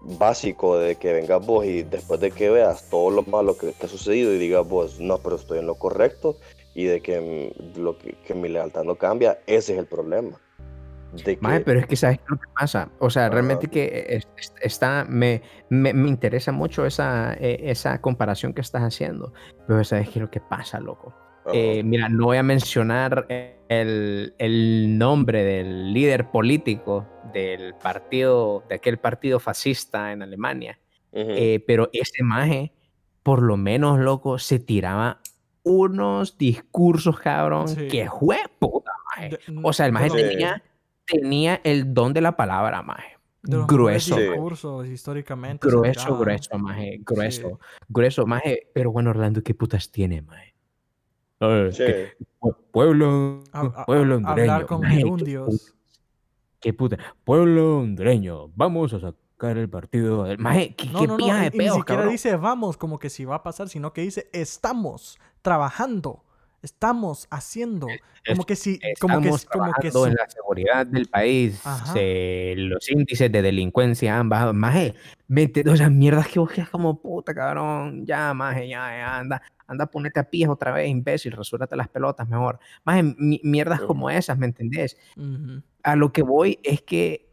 básico de que vengas vos y después de que veas todo lo malo que, que ha sucedido y digas vos, no, pero estoy en lo correcto y de que, mm, lo que, que mi lealtad no cambia, ese es el problema. De que, Maje, pero es que sabes lo que pasa. O sea, Ajá. realmente que es- es- está, me, me, me interesa mucho esa, eh, esa comparación que estás haciendo. Pero sabes qué es lo que pasa, loco. Eh, mira, no voy a mencionar el, el nombre del líder político del partido, de aquel partido fascista en Alemania. Eh, pero ese maje, por lo menos, loco, se tiraba unos discursos, cabrón, Sí. que fue puta, maje. De- O sea, el maje de los- Sí. tenía, tenía el don de la palabra, maje. de Grueso, Sí. discursos históricamente. grueso, grueso, maje, grueso, grueso, maje. Pero bueno, Orlando, ¿qué putas tiene, maje? Eh, sí. que pueblo, A- a- pueblo hondureño. hablar con gerundios. Qué puta. Pueblo hondureño. Vamos a sacar el partido del. Maje, qué, No, qué no, de y ni siquiera cabrón. dice vamos como que si va a pasar, sino que dice estamos trabajando, estamos haciendo. Como que si, como que, Estamos como que trabajando en su- la seguridad del país. Los índices de delincuencia han bajado. Maje, vete, o sea, mierdas que vos como puta, cabrón. Ya, maje, ya, ya, anda. Anda, ponete a pies otra vez, imbécil. Resúrate las pelotas mejor. Maje, mi- mierdas como esas, ¿me entendés? Ujú. A lo que voy es que,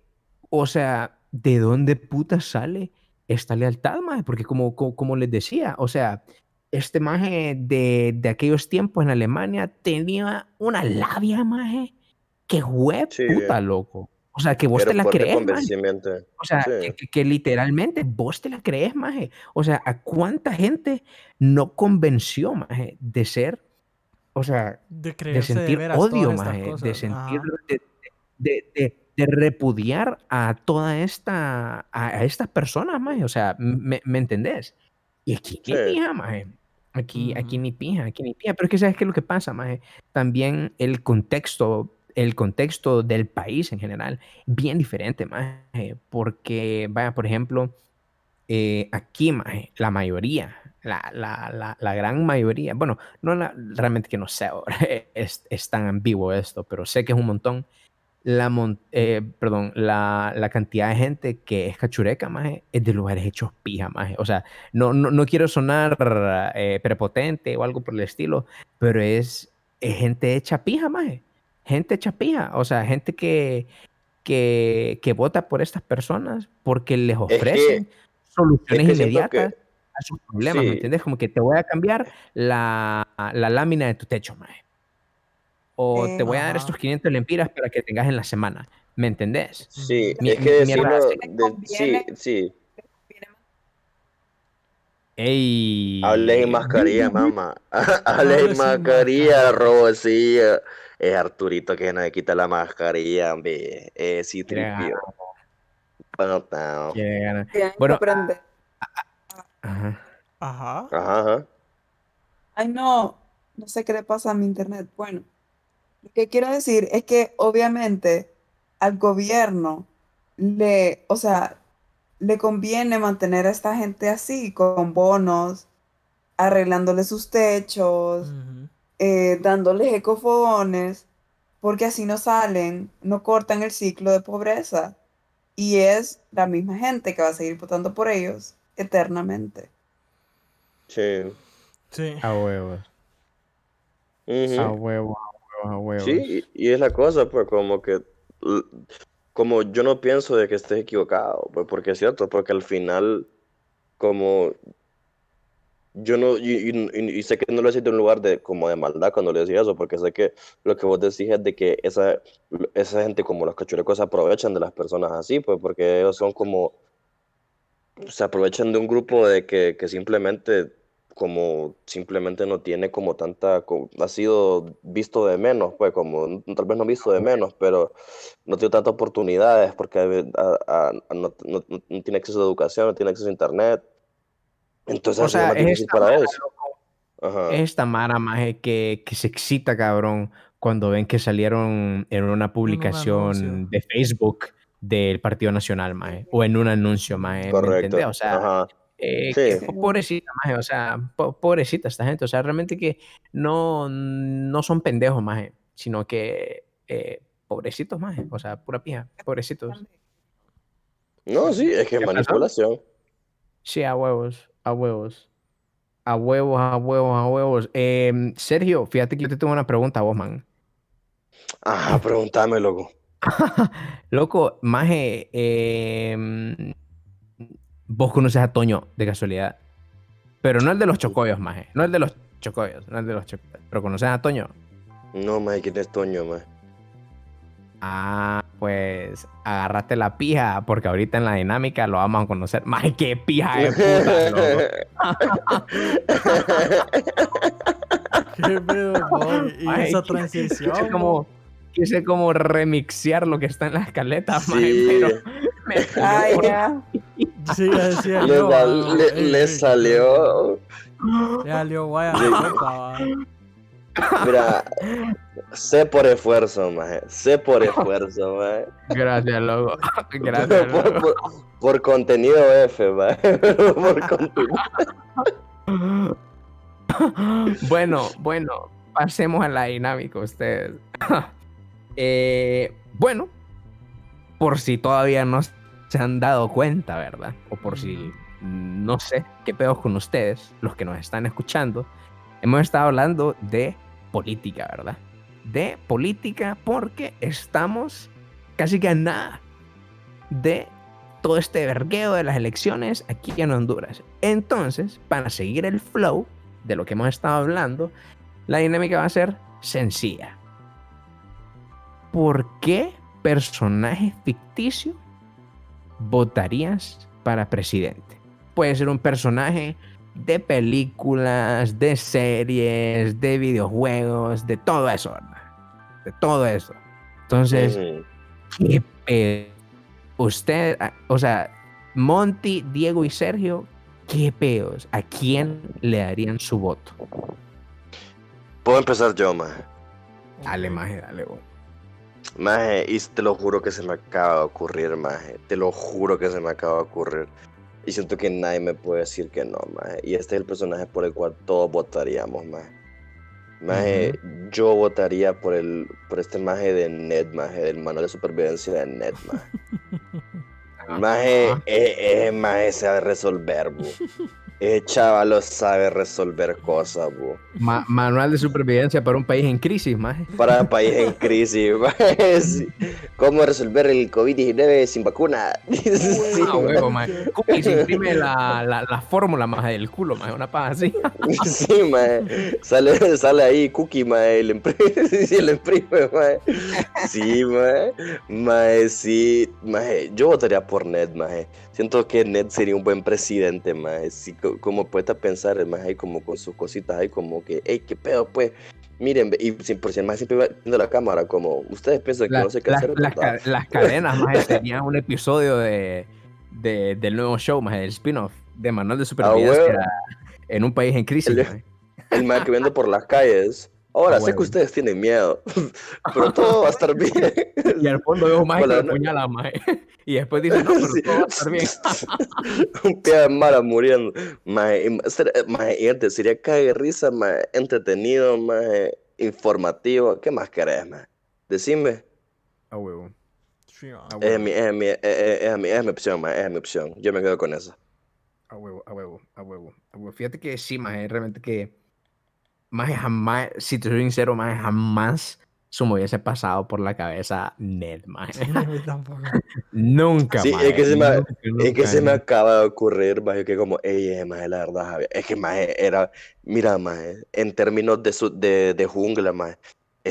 o sea, ¿de dónde puta sale esta lealtad, maje? Porque como, como, como les decía, o sea, este maje de, de aquellos tiempos en Alemania tenía una labia, maje, que web Sí. puta, loco. O sea, que vos Era te la crees. O sea, Sí. que, que- literalmente vos te la crees, maje. O sea, ¿a cuánta gente no convenció, maje, de ser, o sea, De de de sentir veras odio, maje, de sentir, de, de- de- de repudiar a toda esta, a, a estas personas, maje, o sea, ¿me, me entendés? Y aquí ni Sí. pija, maje, aquí, aquí ni pija, aquí ni pija, pero es que sabes qué es lo que pasa, maje, también el contexto el contexto del país en general, bien diferente, maje, porque, vaya, por ejemplo, eh, aquí, maje, la mayoría, la, la, la, la, gran mayoría, bueno, no realmente que no sé ahora, <laughs> es, es, tan ambiguo esto, pero sé que es un montón, la, mon, eh, perdón, la, cantidad de gente que es cachureca, maje, es de lugares hechos pija, maje. O sea, no, no, no quiero sonar eh, prepotente o algo por el estilo, pero es, es gente hecha pija, maje. Gente hecha pija. O sea, gente que, que, que vota por estas personas porque les ofrecen que, soluciones es que inmediatas que, a sus problemas, sí. ¿me entiendes? Como que te voy a cambiar la, la lámina de tu techo, maje. O te voy a dar Ajá. estos 500 lempiras para que tengas en la semana. ¿Me entendés? Sí, Mi- es que decirlo, de- sí, sí. Ey. Hable en mascarilla, mamá. <laughs> Hable en mascarilla. Robocilla. Es Arturito que no le quita la mascarilla, hombre. Eh, sí, Quiere tripio. Bueno, no. Bueno, aprender. Ajá. Ajá. Ajá. Ay, no, no sé qué le pasa a mi internet. Bueno, lo que quiero decir es que obviamente al gobierno le, o sea, le conviene mantener a esta gente así, con bonos, arreglándole sus techos. Eh, dándoles ecofogones, porque así no salen, no cortan el ciclo de pobreza. Y es la misma gente que va a seguir votando por ellos eternamente. Sí. Sí. A huevos. A huevos, a huevos, a huevos. Sí, y es la cosa, pues, como que, como yo no pienso de que estés equivocado, pues, porque es cierto, porque al final, como, yo no, y, y- y- sé que no lo decís de un lugar de, como de maldad cuando le decís eso, porque sé que lo que vos decís es de que esa, esa gente como los cachurecos se aprovechan de las personas así, pues, porque ellos son como, se aprovechan de un grupo de que, que simplemente como simplemente no tiene como tanta, co- ha sido visto de menos, pues como tal vez no visto de menos, pero no tiene tantas oportunidades porque a- a- a- no- no- no tiene acceso a educación, no tiene acceso a internet. Entonces O sea, es esta para mara. Ajá. Es esta mara, maje, que, que se excita, cabrón, cuando ven que salieron en una publicación de Facebook del Partido Nacional, maje, o en un anuncio, maje, ¿me Correcto. O sea, Ajá. eh, Sí. que po- pobrecita, maje, o sea, po- pobrecita esta gente, o sea, realmente que no, no son pendejos, maje, sino que eh, pobrecitos, maje, o sea, pura pija, pobrecitos. No, sí, es que manipulación. Sí, a huevos, a huevos. A huevos, a huevos, a huevos. Em, Sergio, fíjate que yo te tengo una pregunta vos, man. Ajá, pregúntame, loco. <laughs> Loco, maje, em, vos conoces a Toño de casualidad. Pero no el de los chocollos, maje. No el de los chocollos, no el de los chocollos. Pero conoces a Toño. No, más ¿quién es Toño, más? Ah, pues agárrate la pija, porque ahorita en la dinámica lo vamos a conocer. Maje, qué pija de puta, loco. ¿Qué pedo, boy? Y Ay, esa quise- transición. Quise como, quise como remixear lo que está en la escaleta, maje, Sí. pero me Ay, por- ya. Sí, ya decía Le, salió. Le salió guay a la copa. Mira, sé por esfuerzo, maje. Sé por <laughs> esfuerzo, maje. Gracias, loco. <laughs> <laughs> Gracias, por, loco. por- por contenido F, maje. por contenido. bueno, bueno, pasemos a la dinámica ustedes. Eh, bueno, por si todavía no se han dado cuenta, ¿verdad? O por si no sé qué pedos con ustedes, los que nos están escuchando, hemos estado hablando de política, ¿verdad? De política porque estamos casi que a nada de todo este vergueo de las elecciones aquí en Honduras. Entonces, para seguir el flow de lo que hemos estado hablando, la dinámica va a ser sencilla. ¿Por qué personaje ficticio votarías para presidente? Puede ser un personaje de películas, de series, de videojuegos, de todo eso. De todo eso. Entonces, Ujú. ¿Qué? Usted, o sea, Monty, Diego y Sergio, ¿qué pedos? ¿A quién le darían su voto? Puedo empezar yo, maje. Dale, maje, dale, vos. Maje, y te lo juro que se me acaba de ocurrir, maje. Te lo juro que se me acaba de ocurrir. Y siento que nadie me puede decir que no, maje. Y este es el personaje por el cual todos votaríamos, maje. Maje, yo votaría por el por este maje de Ned, maje, del manual de supervivencia de Ned, maje. Maje, eh, eh, maje sabe resolver, bu. <laughs> Ese chaval sabe resolver cosas, bu. Ma- manual de supervivencia para un país en crisis, maje. Para un país en crisis, <laughs> maje. sí. ¿Cómo resolver el COVID-19 sin vacuna? <laughs> Sí, Ah, huevo, maje. Cookie se imprime la, la, la fórmula, maje, del culo, maje, una paja así. <laughs> Sí, mae. Sale, sale ahí Cookie, mae. y Le imprime, sí, le imprime, mae. Sí, mae. Mae, sí. Mae, yo votaría por Ned, mae. Siento que Ned sería un buen presidente. Sí, co- como a pensar, el mae, ahí como con sus cositas ahí, como que, hey, qué pedo, pues. Miren, y sin- por si el mae siempre va viendo la cámara, como, ustedes piensan que La- no sé qué la- hacer, las, ¿verdad?" ca- las cadenas, maje, serían un episodio de, de- del nuevo show, maje, del spin-off de manual de supervivencia huevo. en un país en crisis, El-. El mae que vende por las calles. Ahora, Ah, sé que ustedes tienen miedo, <laughs> pero todo va a estar <laughs> bien. Y al fondo veo un maje que apuñala, maje. <laughs> Y después dice, no, pero Sí. todo va a estar bien. un pie de mara muriendo. Mae, y- ser- mae, y antes sería cague risa, mae, entretenido, mae, informativo. ¿Qué más querés, mae? Decime. A huevo. Sí. A Es huevo, mi, es mi, es, es- es mi, es mi opción, mae, es mi opción. Yo me quedo con eso. a huevo, a huevo, a huevo, a huevo. Fíjate que sí, maje, realmente que maje jamás, si te soy sincero, maje, jamás se me hubiese pasado por la cabeza Ned, tampoco. <laughs> Nunca, Sí, maje, es que se me- nunca, Es que nunca, se me acaba de ocurrir, mae, que como, ey, eh, mae, la verdad, Javier. Es que, mae, era, mira, mae, en términos de, su, de, de jungla, mae,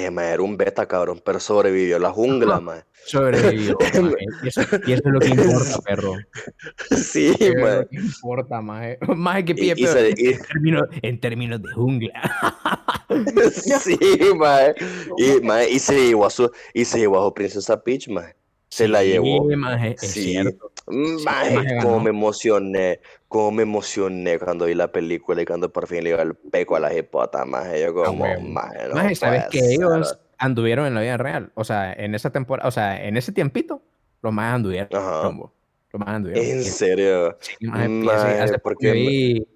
eh, era un beta, cabrón, pero sobrevivió la jungla, <laughs> mae. Sobrevivió. <laughs> Y eso, y eso es lo que importa, <laughs> perro. Sí, Eso es lo que importa, maje. Maje que pide y se- en términos, en términos de jungla. Sí, mae. Y, y se llevó a su, y se llevó a su princesa Peach, mae. Se la llevó. Sí, es Sí. cierto. Mae, maje, cómo ganó. me emocioné, cómo me emocioné cuando vi la película y cuando por fin le iba el peco a la hipota, maje. Yo como, huevo. maje, no ¿sabes que ser. ellos anduvieron en la vida real? O sea, en esa temporada, o sea, en ese tiempito, los más anduvieron. Ajá. bo. Los más anduvieron. En serio. sí, maje, Maje, hace porque vi,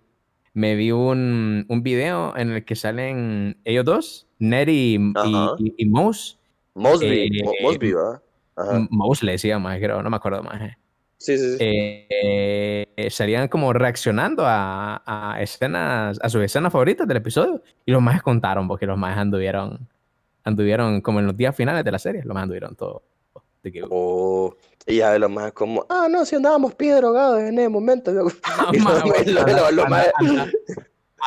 me vi un, un video en el que salen ellos dos, Ned y, y, y- Mouse. Mosby, Eh, Mo- Mosby, ¿verdad? Mouse le decía más, creo, no me acuerdo más. Sí, sí, sí. eh, eh, salían como reaccionando a, a escenas, a sus escenas favoritas del episodio. Y los más contaron, porque los más anduvieron, anduvieron como en los días finales de la serie, los más anduvieron todo. De que, Oh, y ya lo más como, ah, no, si andábamos pie drogados en ese momento. <laughs> Más, más-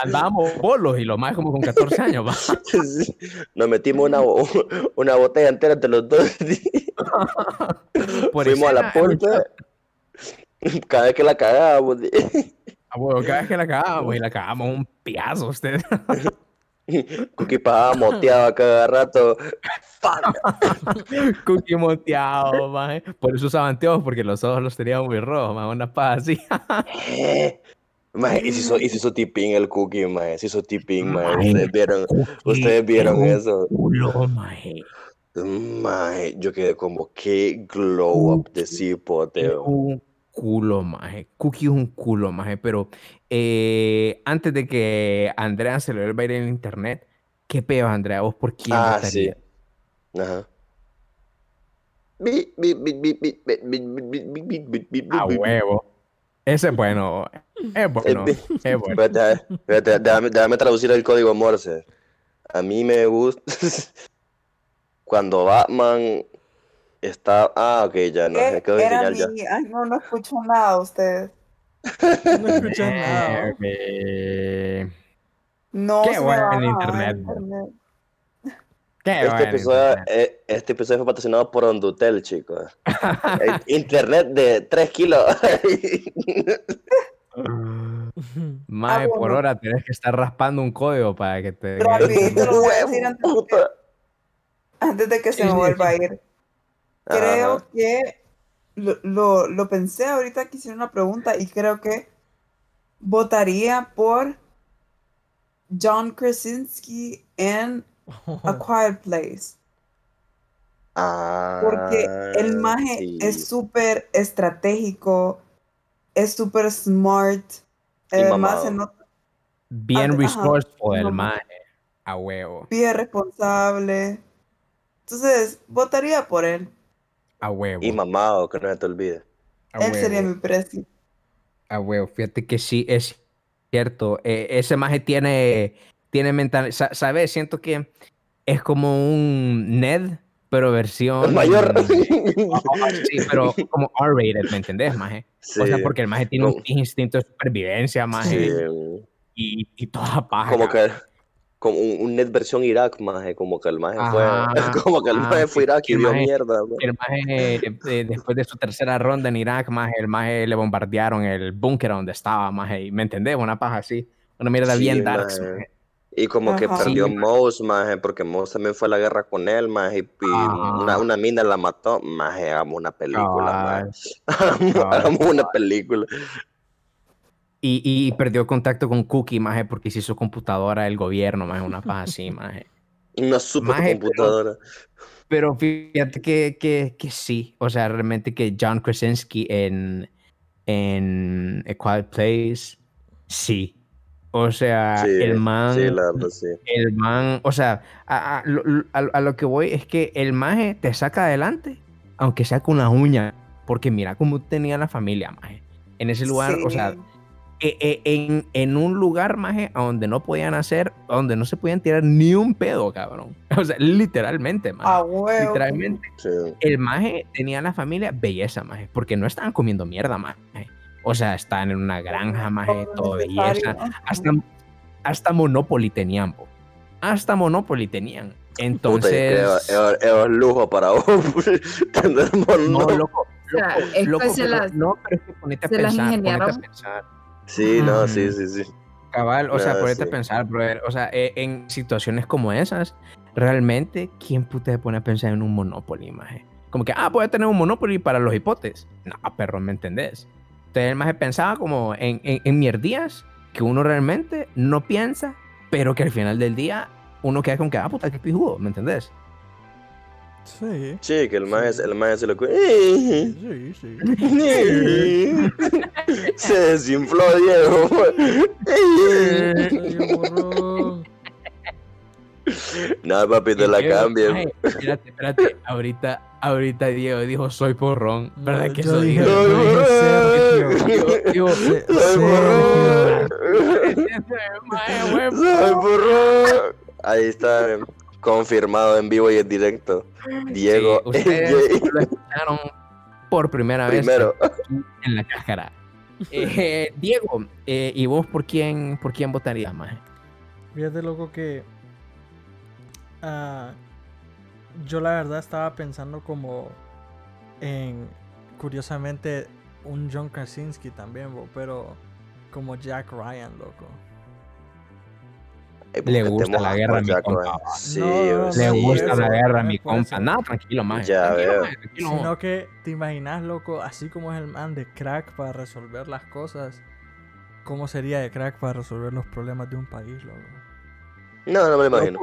Andábamos bolos y los más como con 14 años. <laughs> Sí, Nos metimos una, una botella entera entre los dos. <laughs> Por Fuimos a la escena, en un puerta. <laughs> Cada vez que la cagábamos. A <laughs> huevo, cada vez que la cagábamos y la cagábamos un piazo usted. <laughs> Cookie pasaba moteado a cada rato. Cookie moteado, maje. Por eso usaba anteojos, porque los ojos los tenía muy rojos, más una paz así. Eh, Maje, y se hizo, y hizo tipín el cookie, maje. Se hizo tipín, maje. Maje, Ustedes vieron, ustedes vieron eso. Culo, maje. Maje, yo quedé como, qué glow up de Es cipoteo. un culo, maje. Cookie es un culo, maje. Pero eh, antes de que Andrea se le vaya en internet, ¿qué pedo, Andrea? ¿Vos por quién ah. Sí. Ajá. A huevo. Ese es bueno. Es bueno. Es bueno. déjame, déjame traducir el código Morse. A mí me gusta. Cuando Batman está. Ah, ok, ya no. Eh, Me quedo Era señal ya. mi... Ay, no, no escucho nada ustedes. <laughs> No escuchas nada. No Qué bueno el internet, internet. qué Este bueno, episodio, internet. eh, este episodio fue patrocinado por Ondutel, chicos. <laughs> Eh, Internet de 3 kilos. <laughs> Mae, Ah, por bueno. hora tenés que estar raspando un código para que te. Rapidito lo voy a decir antes de que, antes de que se Sí, me sí, vuelva a ir. Creo Ajá. que lo, lo, lo pensé ahorita que hicieron una pregunta y creo que votaría por John Krasinski en <laughs> A Quiet Place. Ah, Porque el maje sí. es súper estratégico, es súper smart. Y Además, Bien resourceful el maje. A huevo. bien responsable. Entonces, votaría por él. A huevo. Y mamado, que no se te olvide. a Él sería mi precio. A huevo, fíjate que sí, es cierto. Eh, ese maje tiene, tiene mental, sa- ¿sabes? Siento que es como un Ned, pero versión... El mayor. <laughs> Sí, pero como R-rated, ¿me entendés, maje? O sea, porque el maje tiene un instinto de supervivencia, maje, sí, y, y toda paja. como que como un, un net versión Irak, maje, como que el maje Ajá, fue, <laughs> como que el ajá, maje fue Irak y dio maje- mierda. El maje, eh, después de su tercera ronda en Irak, maje, el maje le bombardearon el búnker donde estaba, maje, y, ¿me entendés? Una paja así, una mierda Sí, bien maje. Y como que Ajá. perdió Sí, Mouse, maje, porque Mouse también fue a la guerra con él, maje, y, una, una mina la mató, maje, hagamos una película, maje. <laughs> Hagamos una película. Y, y perdió contacto con Cookie, maje, porque se hizo computadora del gobierno, maje, una paja así, maje. Una supercomputadora. Pero fíjate que, que, que sí, o sea, realmente que John Krasinski en, en A Quiet Place, sí. O sea, Sí, el man, sí, la verdad, sí. el man, o sea, a, a- a- a lo que voy es que el maje te saca adelante, aunque sea con las uñas, porque mira cómo tenía la familia, maje. En ese lugar, o sea, Sí. e- e- en, en un lugar, maje, a donde no podían hacer, a donde no se podían tirar ni un pedo, cabrón. <laughs> O sea, literalmente, maje. a huevo. Literalmente. sí. El maje tenía la familia belleza, maje, porque no estaban comiendo mierda, maje. O sea, estaban en una granja, maje, todo belleza. Hasta, hasta Monopoly tenían, po. Hasta Monopoly tenían. Puta, y que Entonces, es, es- es lujo para vos. <laughs> Tener no, mono- loco, O sea, loco, es que loco, se pero- las- no, pero es que ponete a se pensar, ponete a pensar. Sí, no, sí, sí, sí. Cabal, o sea, Ah, ponete sí. a pensar, brother. O sea, e- en situaciones como esas, realmente, ¿quién puta se pone a pensar en un Monopoly, maje? Como que, ah, voy a tener un Monopoly para los hipotes. No, perro, ¿me entendés? Entonces el maje pensaba como en, en, en mierdías que uno realmente no piensa, pero que al final del día uno queda con que, ah, puta, qué pijudo, ¿me entendés? Sí. Sí, que el más el más se lo cu- Sí, sí. Se desinfló Diego. Borrón. No, papi, te la maje, Espérate, espérate. Ahorita, ahorita Diego dijo, soy porrón. ¿Verdad que eso dijo? Soy güey, Soy <laughs> burro. Ahí está confirmado en vivo y en directo. Diego Sí, <laughs> ustedes AJ. lo escucharon por primera vez primero. aquí en la cáscara. Eh, Diego, eh, ¿y vos por quién, por quién votarías, maje? Fíjate, loco, que. ah, yo la verdad estaba pensando como. En. Curiosamente, un John Krasinski también, bo, pero. Como Jack Ryan, loco. Ay, Le ¿por qué te gusta la guerra, por mi compa. Sí, Le gusta la guerra, no mi compa. No, tranquilo, maje. Ya tranquilo, veo. maje, tranquilo. Sino que te imaginas, loco, así como es el man de crack para resolver las cosas, ¿cómo sería de crack para resolver los problemas de un país, loco? No, no me lo imagino.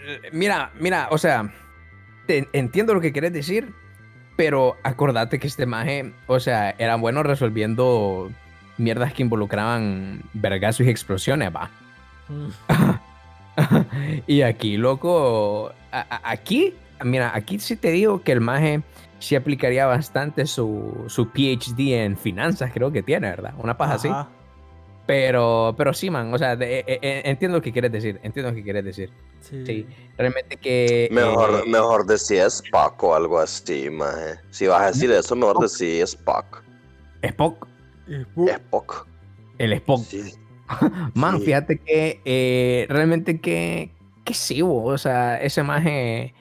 Eh, Mira, mira, o sea, te entiendo lo que quieres decir, pero acordate que este maje, o sea, era bueno resolviendo mierdas que involucraban vergazos y explosiones, va. <laughs> Y aquí, loco, aquí, mira, aquí sí te digo que el maje sí aplicaría bastante su, su PhD en finanzas, creo que tiene, ¿verdad? Una paja así. Pero, pero sí, man, o sea, de- eh, eh, entiendo lo que quieres decir, entiendo lo que quieres decir. Sí. Sí, realmente que... Mejor, eh, mejor decir Spock o algo así, maje. Si vas a decir eso, mejor decir Spock. Spock, Spock. el Spock. Sí. <laughs> Man, sí. fíjate que eh, realmente que, que sí, bo, o sea, ese maje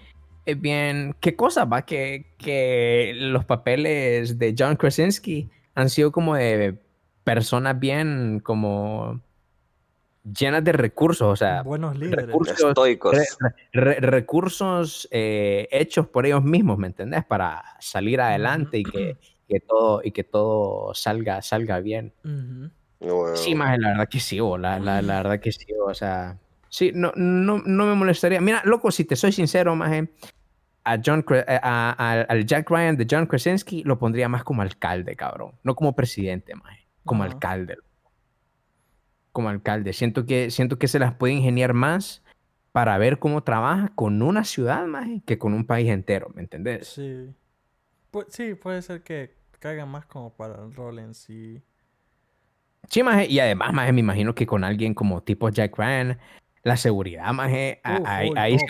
es bien... ¿Qué cosa va? Que, que los papeles de John Krasinski han sido como de personas bien como llenas de recursos, o sea, buenos líderes. recursos, Estoicos. re- re- recursos eh, hechos por ellos mismos, ¿me entendés? Para salir adelante y que, que todo y que todo salga salga bien. Ujú. Bueno. Sí, más la verdad que sí, bo, la, la, la verdad que sí, o sea, sí, no, no, no me molestaría. Mira, loco, si te soy sincero, más a John eh, a- a- al Jack Ryan de John Krasinski lo pondría más como alcalde, cabrón. No como presidente, maje. Como alcalde. Como alcalde. Siento que, siento que se las puede ingeniar más para ver cómo trabaja con una ciudad, maje, que con un país entero, ¿me entendés? Sí. Pues, sí, puede ser que caiga más como para el rol en sí. Sí, maje, y además, maje, me imagino que con alguien como tipo Jack Ryan, la seguridad, maje, Uf, ahí, ahí, sí,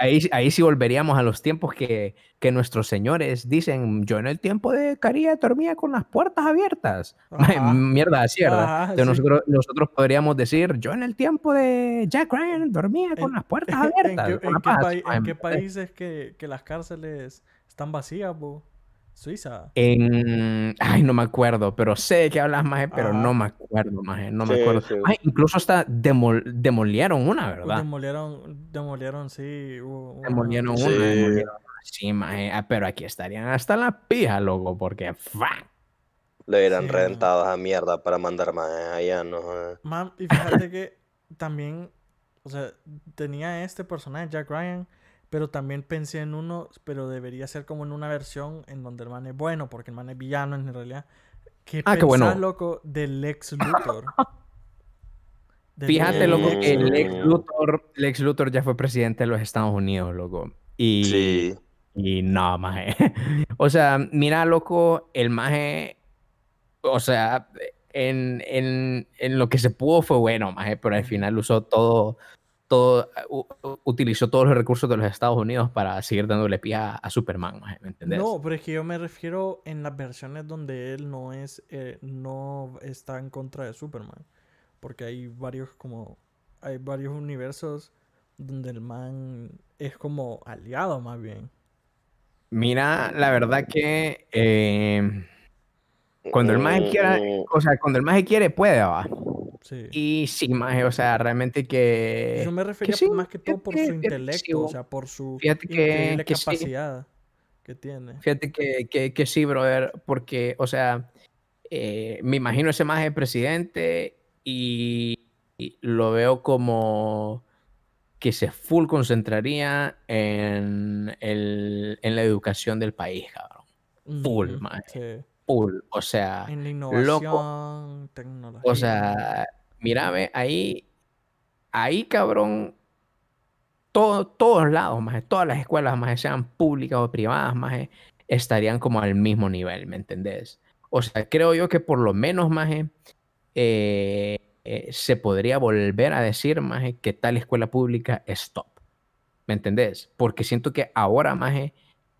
ahí- ahí- sí volveríamos a los tiempos que, que nuestros señores dicen, yo en el tiempo de Caría dormía con las puertas abiertas. <laughs> Maje, mierda así, ¿verdad? Ajá, sí. nosotros, nosotros podríamos decir, yo en el tiempo de Jack Ryan dormía con En- las <laughs> puertas ¿En abiertas. qué, en qué en ¿me qué países que, que las cárceles están vacías, bo? Suiza. En... Ay, no me acuerdo, pero sé de qué hablas, maje, pero Ajá. no me acuerdo, maje, no me Sí, acuerdo. sí. Ay, incluso hasta demol- demolieron una, ¿verdad? demolieron, demolieron, sí. hubo una- Demolieron una, Sí. demolieron una. Sí, maje, ah, pero aquí estarían hasta la pija, loco, porque ¡fuck! Le hubieran Sí, rentado a mierda para mandar más allá, ¿no? Man, y fíjate que también, o sea, tenía este personaje, Jack Ryan, pero también pensé en uno, pero debería ser como en una versión en donde el man es bueno, porque el man es villano en realidad. ¿Qué Ah, qué bueno. pensás, loco, del Lex Luthor? Del <laughs> Fíjate, loco, que Mm. Lex Luthor. Luthor, Lex Luthor ya fue presidente de los Estados Unidos, loco. Y, Sí. y no, maje. <laughs> O sea, mira, loco, el maje, o sea, en, en, en lo que se pudo fue bueno, maje, pero al final usó todo, todo, u- u- utilizó todos los recursos de los Estados Unidos para seguir dándole pie a, a Superman, ¿me entendés? No, pero es que yo me refiero en las versiones donde él no es, eh, no está en contra de Superman. Porque hay varios como, hay varios universos donde el man es como aliado más bien. Mira, la verdad que eh, cuando el maje quiera, Mm, o sea, cuando el maje quiere, puede, va. Sí. Y sí, maje, o sea, realmente que... Yo me refería sí, más que todo por su que intelecto, o sea, por su Fíjate que- increíble que sí. capacidad que tiene. Fíjate que, que, que sí, brother, porque, o sea, eh, me imagino ese maje de presidente y, y lo veo como que se full concentraría en, el, en la educación del país, cabrón. Full, Ujú, maje. Full, o sea, En la loco. tecnología. o sea, mira, ve, ahí, ahí, cabrón, todo, todos lados, más todas las escuelas, más sean públicas o privadas, más estarían como al mismo nivel, ¿me entendés? O sea, creo yo que por lo menos, más se podría volver a decir, más que tal escuela pública es top, ¿me entendés? Porque siento que ahora, más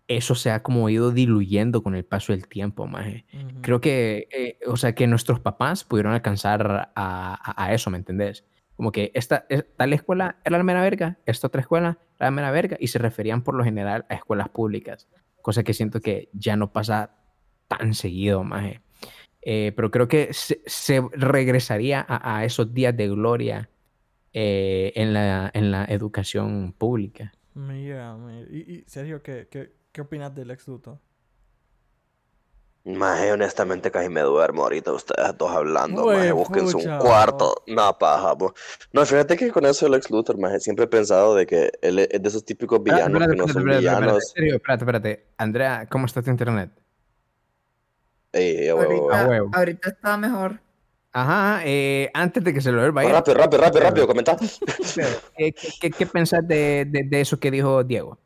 eso se ha como ido diluyendo con el paso del tiempo, más Ujú. creo que, eh, o sea, que nuestros papás pudieron alcanzar a, a- a eso, ¿me entendés? Como que esta, es- tal escuela era la mera verga, esta otra escuela era la mera verga, y se referían por lo general a escuelas públicas, cosa que siento que ya no pasa tan seguido, maje. Eh, pero creo que se, se regresaría a, a esos días de gloria eh, en, la, en la educación pública. Mira, mira. Y, y Sergio, ¿qué, qué, qué opinas del ex Luthor? Maje, honestamente casi me duermo ahorita ustedes dos hablando, Güey, maje, búsquense pucha, un cuarto, no paja, po. No, fíjate que con eso del Lex Luthor, maje, siempre he pensado de que él es de esos típicos Espérate, villanos espérate, que no son espérate, espérate, villanos. espérate, espérate, espérate. Andrea, ¿cómo está tu internet? Ey, a huevo, a huevo. Ahorita, huevo. ahorita está mejor. Ajá, eh, antes de que se lo vuelva a ir, Rápido, rápido, rápido, rápido, comenta. ¿qué, qué, qué- qué pensás de, de- de eso que dijo Diego?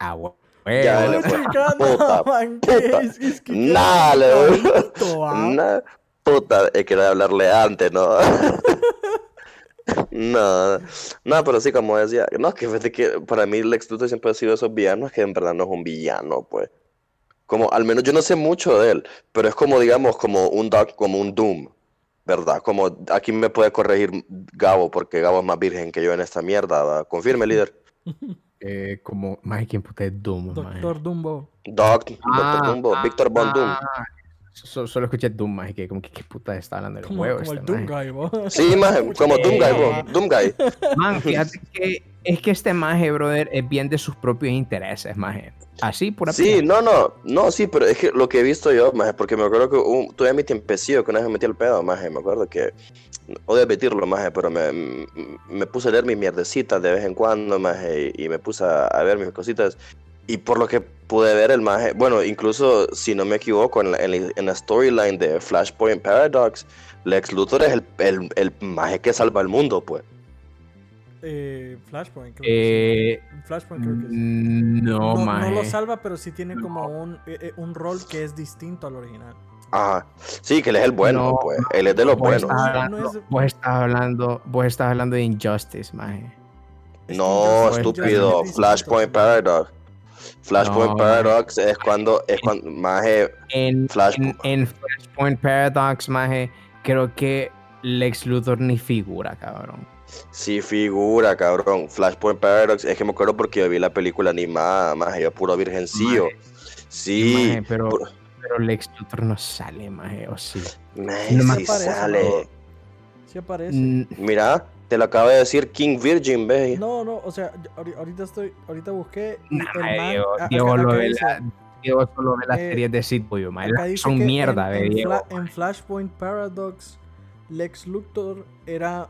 Ah, bueno. Ya, fue. chica, no, Puta, man, ¿qué puta. es? Es que qué le ah. Nah, puta, es que era de hablarle antes, ¿no? <laughs> No, no, pero sí, como decía, no, es que fíjate que para mí Lex Luthor siempre ha sido esos villanos que en verdad no es un villano, pues. Como, al menos yo no sé mucho de él, pero es como, digamos, como un Dark, como un Doom, ¿verdad? Como, aquí me puede corregir Gabo, porque Gabo es más virgen que yo en esta mierda, ¿va? Confirme, líder. <laughs> Eh, como, más ¿quién puta es Doom, maje? Doctor Dumbo. Doc, Ah, Doctor Dumbo, ah, Víctor Von Doom. ah, so- solo escuché Doom, más que como que qué puta está hablando del Como, huevo como el este, Doom maje? Guy, bo. Sí, maje, como Doom Guy, bro, Doom Guy. Man, fíjate que es que este maje, brother, es bien de sus propios intereses, maje. Así, pura Sí, no, no, no, sí, pero es que lo que he visto yo, maje, porque me acuerdo que un, tuve mi tiempecillo que una vez me metí el pedo, maje, me acuerdo que, odio admitirlo, maje, pero me, me puse a leer mis mierdecitas de vez en cuando, maje, y, y me puse a, a ver mis cositas, y por lo que pude ver el maje, bueno, incluso si no me equivoco, en la, en la- en la storyline de Flashpoint Paradox, Lex Luthor es el, el, el maje que salva el mundo, pues. Eh, Flashpoint, creo que Eh, sí. Flashpoint creo que sí. no, No, no maje. lo salva, pero sí tiene como un, eh, eh, un rol que es distinto al original. Ajá, sí, que él es el bueno, No, pues, él es de los buenos. estás, No, hablando, no es- vos estás hablando, vos estás hablando de Injustice, maje. No, Injustice- estúpido. Es. Flashpoint Paradox. Flashpoint No, Paradox es cuando es cuando maje, En, Flash- en, en Flashpoint Paradox, maje, creo que Lex Luthor ni figura, cabrón. Sí figura, cabrón. Flashpoint Paradox es que me acuerdo porque yo vi la película animada, maje, yo puro virgencillo. Sí, Maje, pero, Lex Luthor no sale, maje, o sí. maje, no me sí aparece, sale. Sí aparece. Mm, Mira, te lo acaba de decir King Virgin, ve. No, no, o sea, ahorita estoy, ahorita busqué nah, man, Diego, a- Diego acá- lo ve la- Diego solo ve las eh, series de dice Son mierda, en, ve, en Diego. Fla- en Flashpoint Paradox, Lex Luthor era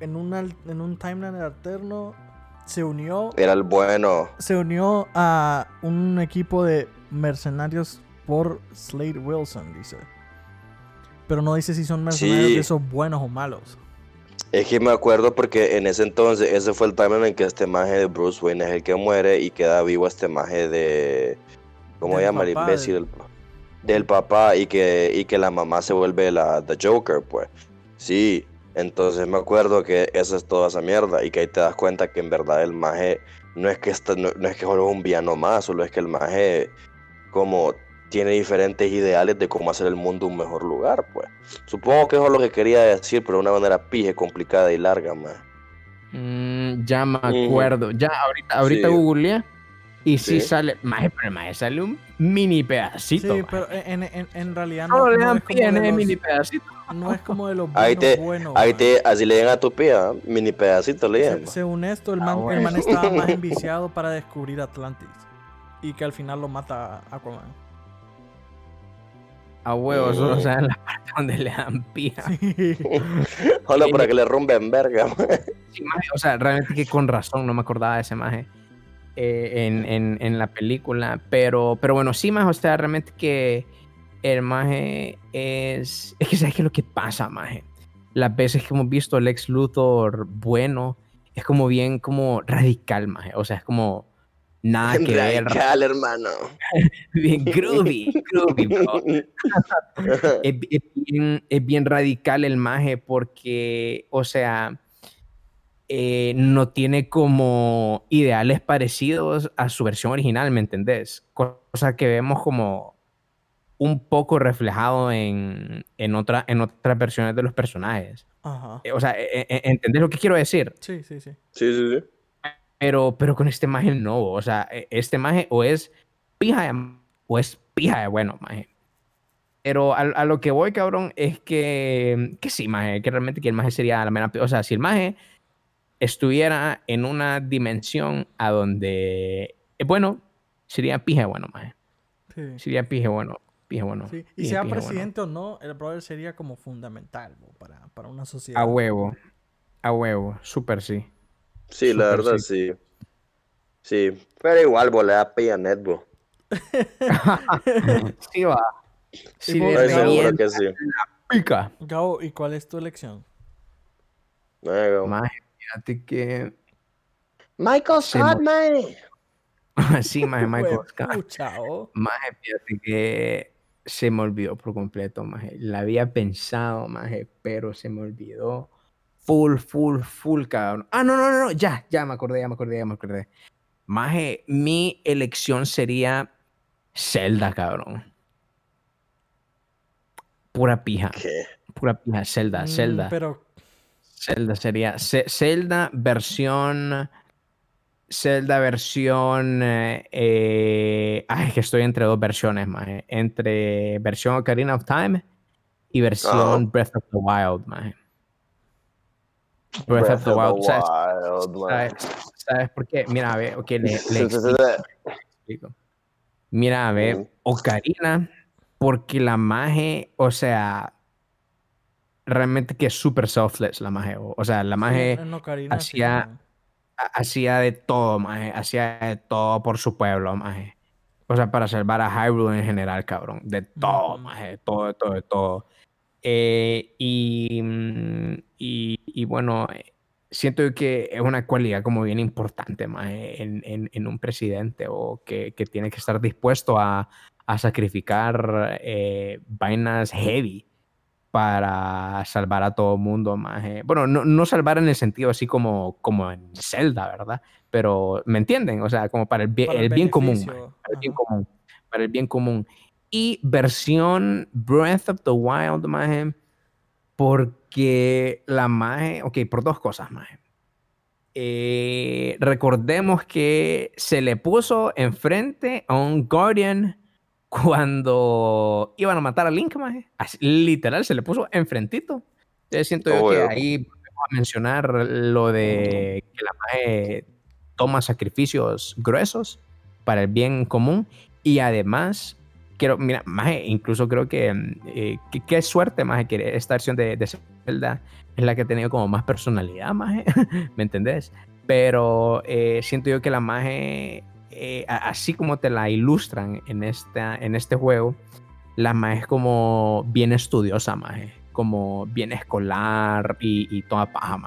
en, un al- en un timeline alterno, se unió, Era el bueno. se unió a un equipo de mercenarios por Slade Wilson, dice. Pero no dice si son mercenarios Sí. de esos buenos o malos. Es que me acuerdo porque en ese entonces, ese fue el timeline en que este maje de Bruce Wayne es el que muere y queda vivo este maje de. ¿Cómo se llama el imbécil? del- Del, del papá y que, y que la mamá se vuelve la The Joker, pues. Sí, entonces me acuerdo que eso es toda esa mierda y que ahí te das cuenta que en verdad el maje no es que, está, no, no es que solo es un villano más, solo es que el maje como tiene diferentes ideales de cómo hacer el mundo un mejor lugar, pues. Supongo que eso es lo que quería decir, pero de una manera pije, complicada y larga, más. Mm, ya me acuerdo. Ya, ahorita, ahorita Sí. googleé. Y sí, Sí. sale. Maje, pero maje, sale un mini pedacito. Sí, maje. pero en, en, en realidad no, Solo le no dan es como pie en los- mini pedacito. No es como de los Ahí buenos te- buenos, Ahí man. te, así le llegan a tu ¿ah? mini pedacito le Se- llegan. según esto, el Ah, man, el bueno. man estaba <laughs> más enviciado para descubrir Atlantis. Y que al final lo mata Aquaman. A huevos, Mm. solo saben la parte donde le dan pija. Sí. <laughs> Hola, para que le rompen verga. <laughs> Sí, maje, o sea, realmente que con razón no me acordaba de ese maje eh, en, en, en la película. Pero, pero bueno, sí, maje, o sea, realmente que el maje es. Es que sabes qué es lo que pasa, maje. Las veces que hemos visto el ex Luthor bueno, es como bien como radical, maje. O sea, es como nada que ver. Radical, hermano. <laughs> Bien groovy, groovy, bro. <laughs> es, es bien, es bien radical el maje porque, o sea, eh, no tiene como ideales parecidos a su versión original, ¿me entendés? Cosa que vemos como un poco reflejado en, en, otra, en otras versiones de los personajes. Ajá. Eh, O sea, eh, eh, ¿entendés lo que quiero decir? Sí, sí, sí. Sí, sí, sí. Pero, pero con este maje no, o sea, e- este maje o es pija de, o es pija de bueno, maje. Pero a, a lo que voy, cabrón, es que, que sí, maje, que realmente que el maje sería la mera, o sea, si el maje estuviera en una dimensión a donde, eh, bueno, sería pija de bueno, maje. Sí. Sería pija de bueno, bueno. Sí. Y sea bueno. presidente o no, el brother sería como fundamental bo, para, para una sociedad. A huevo, a huevo, súper sí. Sí, la verdad, sí. Sí. Pero igual, bo, le da pilla a Netbo. <laughs> sí va. Sí, de Estoy seguro que sí. pica. Gabo, ¿y cuál es tu elección? Maje, fíjate que Michael <laughs> Sí, Scott, man. sí, maje, Michael Scott. Maje, fíjate que se me olvidó por completo, maje. La había pensado, maje, pero se me olvidó. Full, full, full, cabrón. Ah, no, no, no, no, ya, ya me acordé, ya me acordé, ya me acordé. Maje, mi elección sería Zelda, cabrón. Pura pija, ¿Qué? pura pija, Zelda, Mm, Zelda. Pero, Zelda sería Zelda versión Zelda versión eh, eh, ay, es que estoy entre dos versiones maje. entre versión Ocarina of Time y versión Ajá. Breath of the Wild maje. Breath of the Wild. ¿Sabes, Wild, sabes- sabes por qué? Mira, a ver, ok, le, le explico. Mira, a ver, Ujú. Ocarina, porque la maje, o sea, realmente que es súper selfless la maje. O sea, la maje Sí, en Ocarina sí, hacía- de todo, maje. Hacía de todo por su pueblo, maje. O sea, para salvar a Hyrule en general, cabrón. De todo, maje. De todo, de todo, de todo. Eh, y, mm, y, y bueno, siento que es una cualidad como bien importante, maje, en, en, en un presidente o que, que tiene que estar dispuesto a, a sacrificar eh, vainas heavy para salvar a todo mundo, maje. Bueno, no, no salvar en el sentido así como, como en Zelda, ¿verdad? Pero, ¿me entienden? O sea, como para el bien, Para el bien común, maje, para el bien común, para el bien común. Y versión Breath of the Wild, maje, porque la maje, ok, por dos cosas, maje. Eh, recordemos que se le puso enfrente a un Guardian cuando iban a matar a Link, maje. Literal, se le puso enfrentito. Entonces siento yo que ahí volvemos a mencionar lo de que la maje toma sacrificios gruesos para el bien común y además quiero, mira, maje, incluso creo que mm, eh, qué suerte, maje, que esta versión de, de Zelda es la que ha tenido como más personalidad, <laughs> maje, ¿me entendés? Pero eh, siento yo que la maje, eh, así como te la ilustran en, esta, en este juego, la maje es como bien estudiosa, como bien escolar y, y toda paja.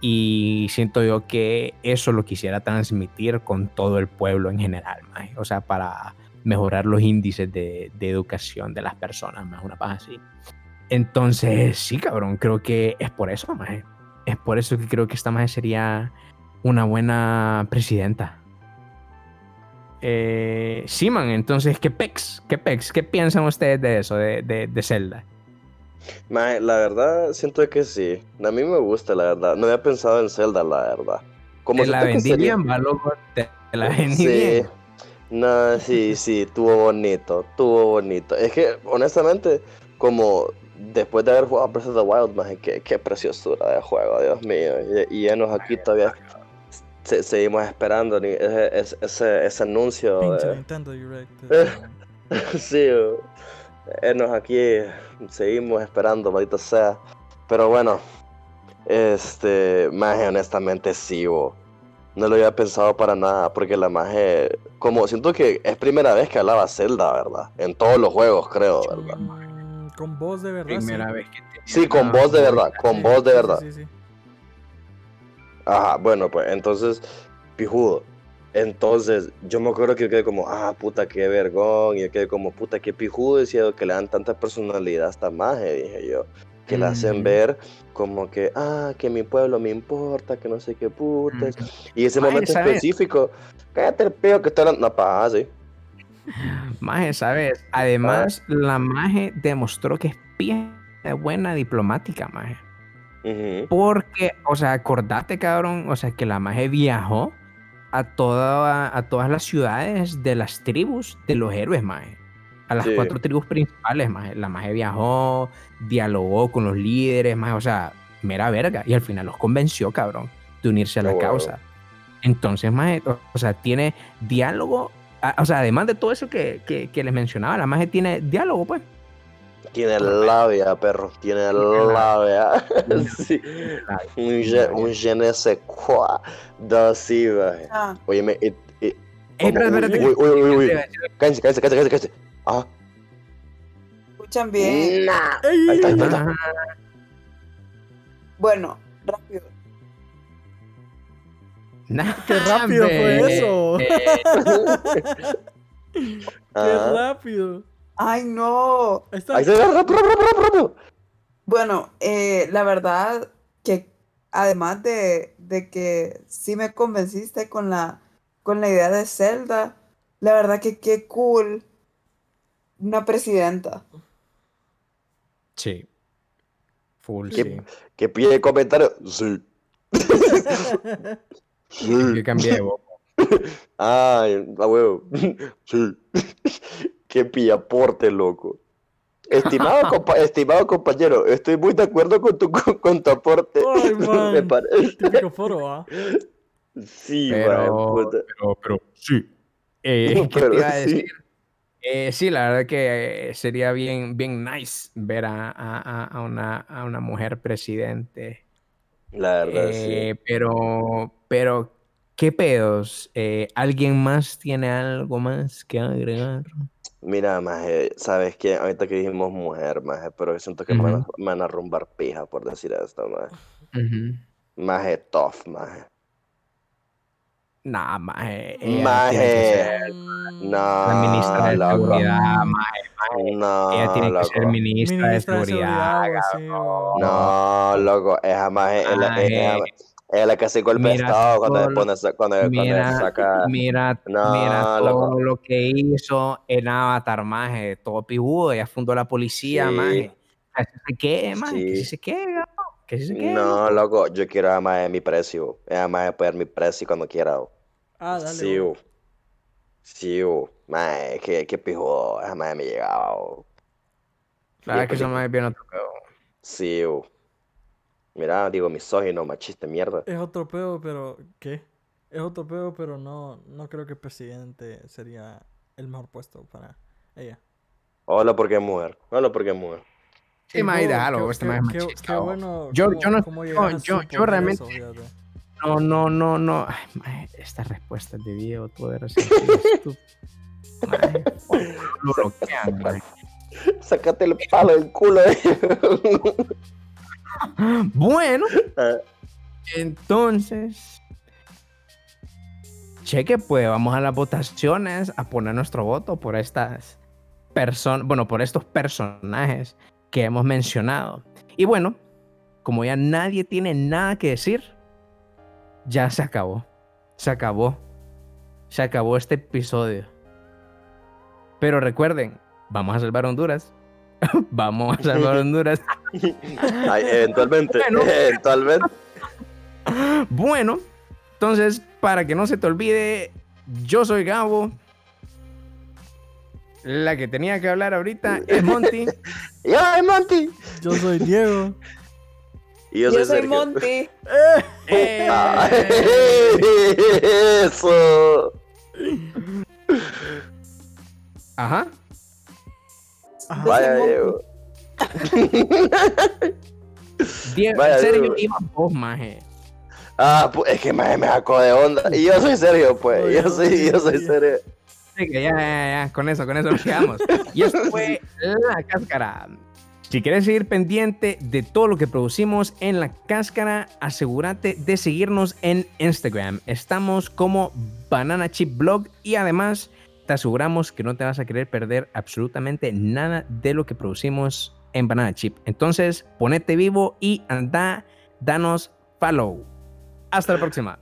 Y siento yo que eso lo quisiera transmitir con todo el pueblo en general, maje. O sea, para mejorar los índices de, educación de las personas, más una paja así. Entonces, sí, cabrón, creo que es por eso. Es por eso que creo que esta maje sería una buena presidenta. Eh, sí, man, entonces, ¿qué pex? ¿Qué pex? ¿Qué piensan ustedes de eso, de, de, de Zelda? La verdad, siento que sí. A mí me gusta, la verdad. No había pensado en Zelda, la verdad. Como Te la vendí sería- bien. Te, te la vendí Sí. bien. No, sí, sí, estuvo bonito, estuvo bonito. Es que, honestamente, como después de haber jugado Breath of the Wild, qué preciosura de juego, Dios mío. Y, y llenos aquí todavía se- seguimos esperando ese, ese, ese, ese anuncio. Pinche de- Nintendo Direct. <laughs> Eh. sí, enos aquí, seguimos esperando, maldita sea. Pero bueno, este, maje, honestamente sí, bo. No lo había pensado para nada, porque la maje, como siento que es primera vez que hablaba Zelda, ¿verdad? En todos los juegos, creo, ¿verdad? mm, con voz de verdad. Primera sí. vez que tenía Sí, con una voz de verdad, con voz de verdad. Sí, sí, sí. Ajá, bueno, pues entonces, pijudo. Entonces, yo me acuerdo que yo quedé como, ah, puta, qué vergón. Y yo quedé como, puta, qué pijudo. Decía que le dan tanta personalidad a esta maje, dije yo. Que la hacen Ujú. ver como que, ah, que mi pueblo me importa, que no sé qué putas. Ujú. Y ese Maje, momento ¿sabes? específico, cállate el peo que está hablando. No, pa, sí. Maje, ¿sabes? Además, la maje demostró que es bien buena diplomática, maje. Porque, o sea, acordate, cabrón, o sea, que la maje viajó a, toda, a todas las ciudades de las tribus de los héroes, maje. A las Sí. cuatro tribus principales, maje. La maje viajó, dialogó con los líderes, maje, o sea, mera verga. Y al final los convenció, cabrón, de unirse a la causa. Entonces, maje, o, sea, tiene diálogo. a- O sea, además de todo eso que, que, que les mencionaba, la maje tiene diálogo, pues. Tiene labia, perro. Tiene labia. <laughs> sí. Un je, un je ne sais quoi. Da, sí, maje. Ah, Oye, me. it- it- Eh, espérate, espérate, Uy, uy, uy, uy. Cállense, cállense, cállense, cállense. Ah. escuchan bien. Nah. Ahí está, ahí está, ahí está. Bueno, rápido. Nah, ¡Qué rápido fue eso! Eh, <laughs> <laughs> ¡Qué Ah. rápido! Ay, no. Ahí está. Ahí está. Bueno, eh, la verdad que además de, de que sí me convenciste con la, con la idea de Zelda, la verdad que qué cool una presidenta. Sí. Full, ¿Qué? sí. Que pide comentario. Sí. <laughs> Yo Sí. cambié de voz. <laughs> Ay, a huevo. <laughs> Sí. Qué pillaporte, loco. Estimado, <laughs> compa- estimado compañero, estoy muy de acuerdo con tu, con, con tu aporte. Ay, <laughs> Me parece. Típico foro, ¿ah? Sí, Pero, puta. pero, pero sí. Eh, <laughs> ¿Qué te Pero iba a sí. Eh, sí, la verdad que eh, sería bien, bien nice ver a, a- a- una, a una mujer presidente. La verdad, Eh, Pero, pero, ¿qué pedos? Eh, ¿alguien más tiene algo más que agregar? Mira, maje, ¿sabes qué? Ahorita que dijimos mujer, maje, pero siento que me, van a, Ujú. me van a rumbar pija por decir esto, maje. Ujú. Maje tough, maje. Nah, maje, ella que Maje. No, la ministra de loco. seguridad, maje. No, Ella tiene que ser ministra, Ministra de de seguridad. No, loco, esa maje es la, es, Maje. Es- la que hace golpe de estado cuando, todo cuando, cuando, cuando Mira, saca. mira, No, mira todo lo que hizo en Avatar, maje, todo pijudo, ya fundó la policía, Sí. maje. Se quede, maje, Sí. se quede, cabrón, que si se quede. No, loco, yo quiero a maje mi precio. Esa maje puede dar mi precio cuando quiera. bo. Ah, dale. Sí, bo. Sí, bo. Maje, que, que pijo, maje me llegaba. Y que eso más bien otro pedo. Sí, bo. Mira, digo, misógino, machista, mierda. Es otro pedo, pero. ¿Qué? Es otro pedo, pero no, no creo que presidente sería el mejor puesto para ella. Hola porque es mujer. Hola porque es mujer. Sí, déjalo, qué- este qué- machista, Qué bueno. Yo- cómo- yo no- cómo yo- yo- yo realmente- eso. No, no, no, no. Ay, maje, estas respuestas de Diego, todo era. Sácate el palo del culo. eh. <laughs> <laughs> Bueno, Ah, entonces. Cheque, pues vamos a las votaciones a poner nuestro voto por estas personas, bueno, por estos personajes que hemos mencionado. Y bueno, como ya nadie tiene nada que decir, ya se acabó. Se acabó. Se acabó este episodio. Pero recuerden, vamos a salvar Honduras. <laughs> vamos a salvar <laughs> Honduras. Ay, eventualmente, <laughs> Bueno. eventualmente. Bueno, entonces, para que no se te olvide, yo soy Gabo. La que tenía que hablar ahorita es Monty. <laughs> Y ay, Monty. Yo soy Diego. Y yo, Yo soy soy. Monty. ¡Eh! <laughs> Ay, Eso. Ajá. Ajá. Vaya, Monty. Diego. <laughs> Diego, Vaya, Diego. iba vos, maje. Ah, pues es que me, me sacó de onda. Y yo soy Sergio, pues. Oye, Yo soy, yo soy sí. Sergio. Ya, ya, ya, con eso, con eso nos quedamos. Y esto fue La Cáscara. Si quieres seguir pendiente de todo lo que producimos en La Cáscara, asegúrate de seguirnos en Instagram. Estamos como Banana Chip Blog y además te aseguramos que no te vas a querer perder absolutamente nada de lo que producimos en Banana Chip. Entonces, ponete vivo y anda, danos follow. Hasta la próxima.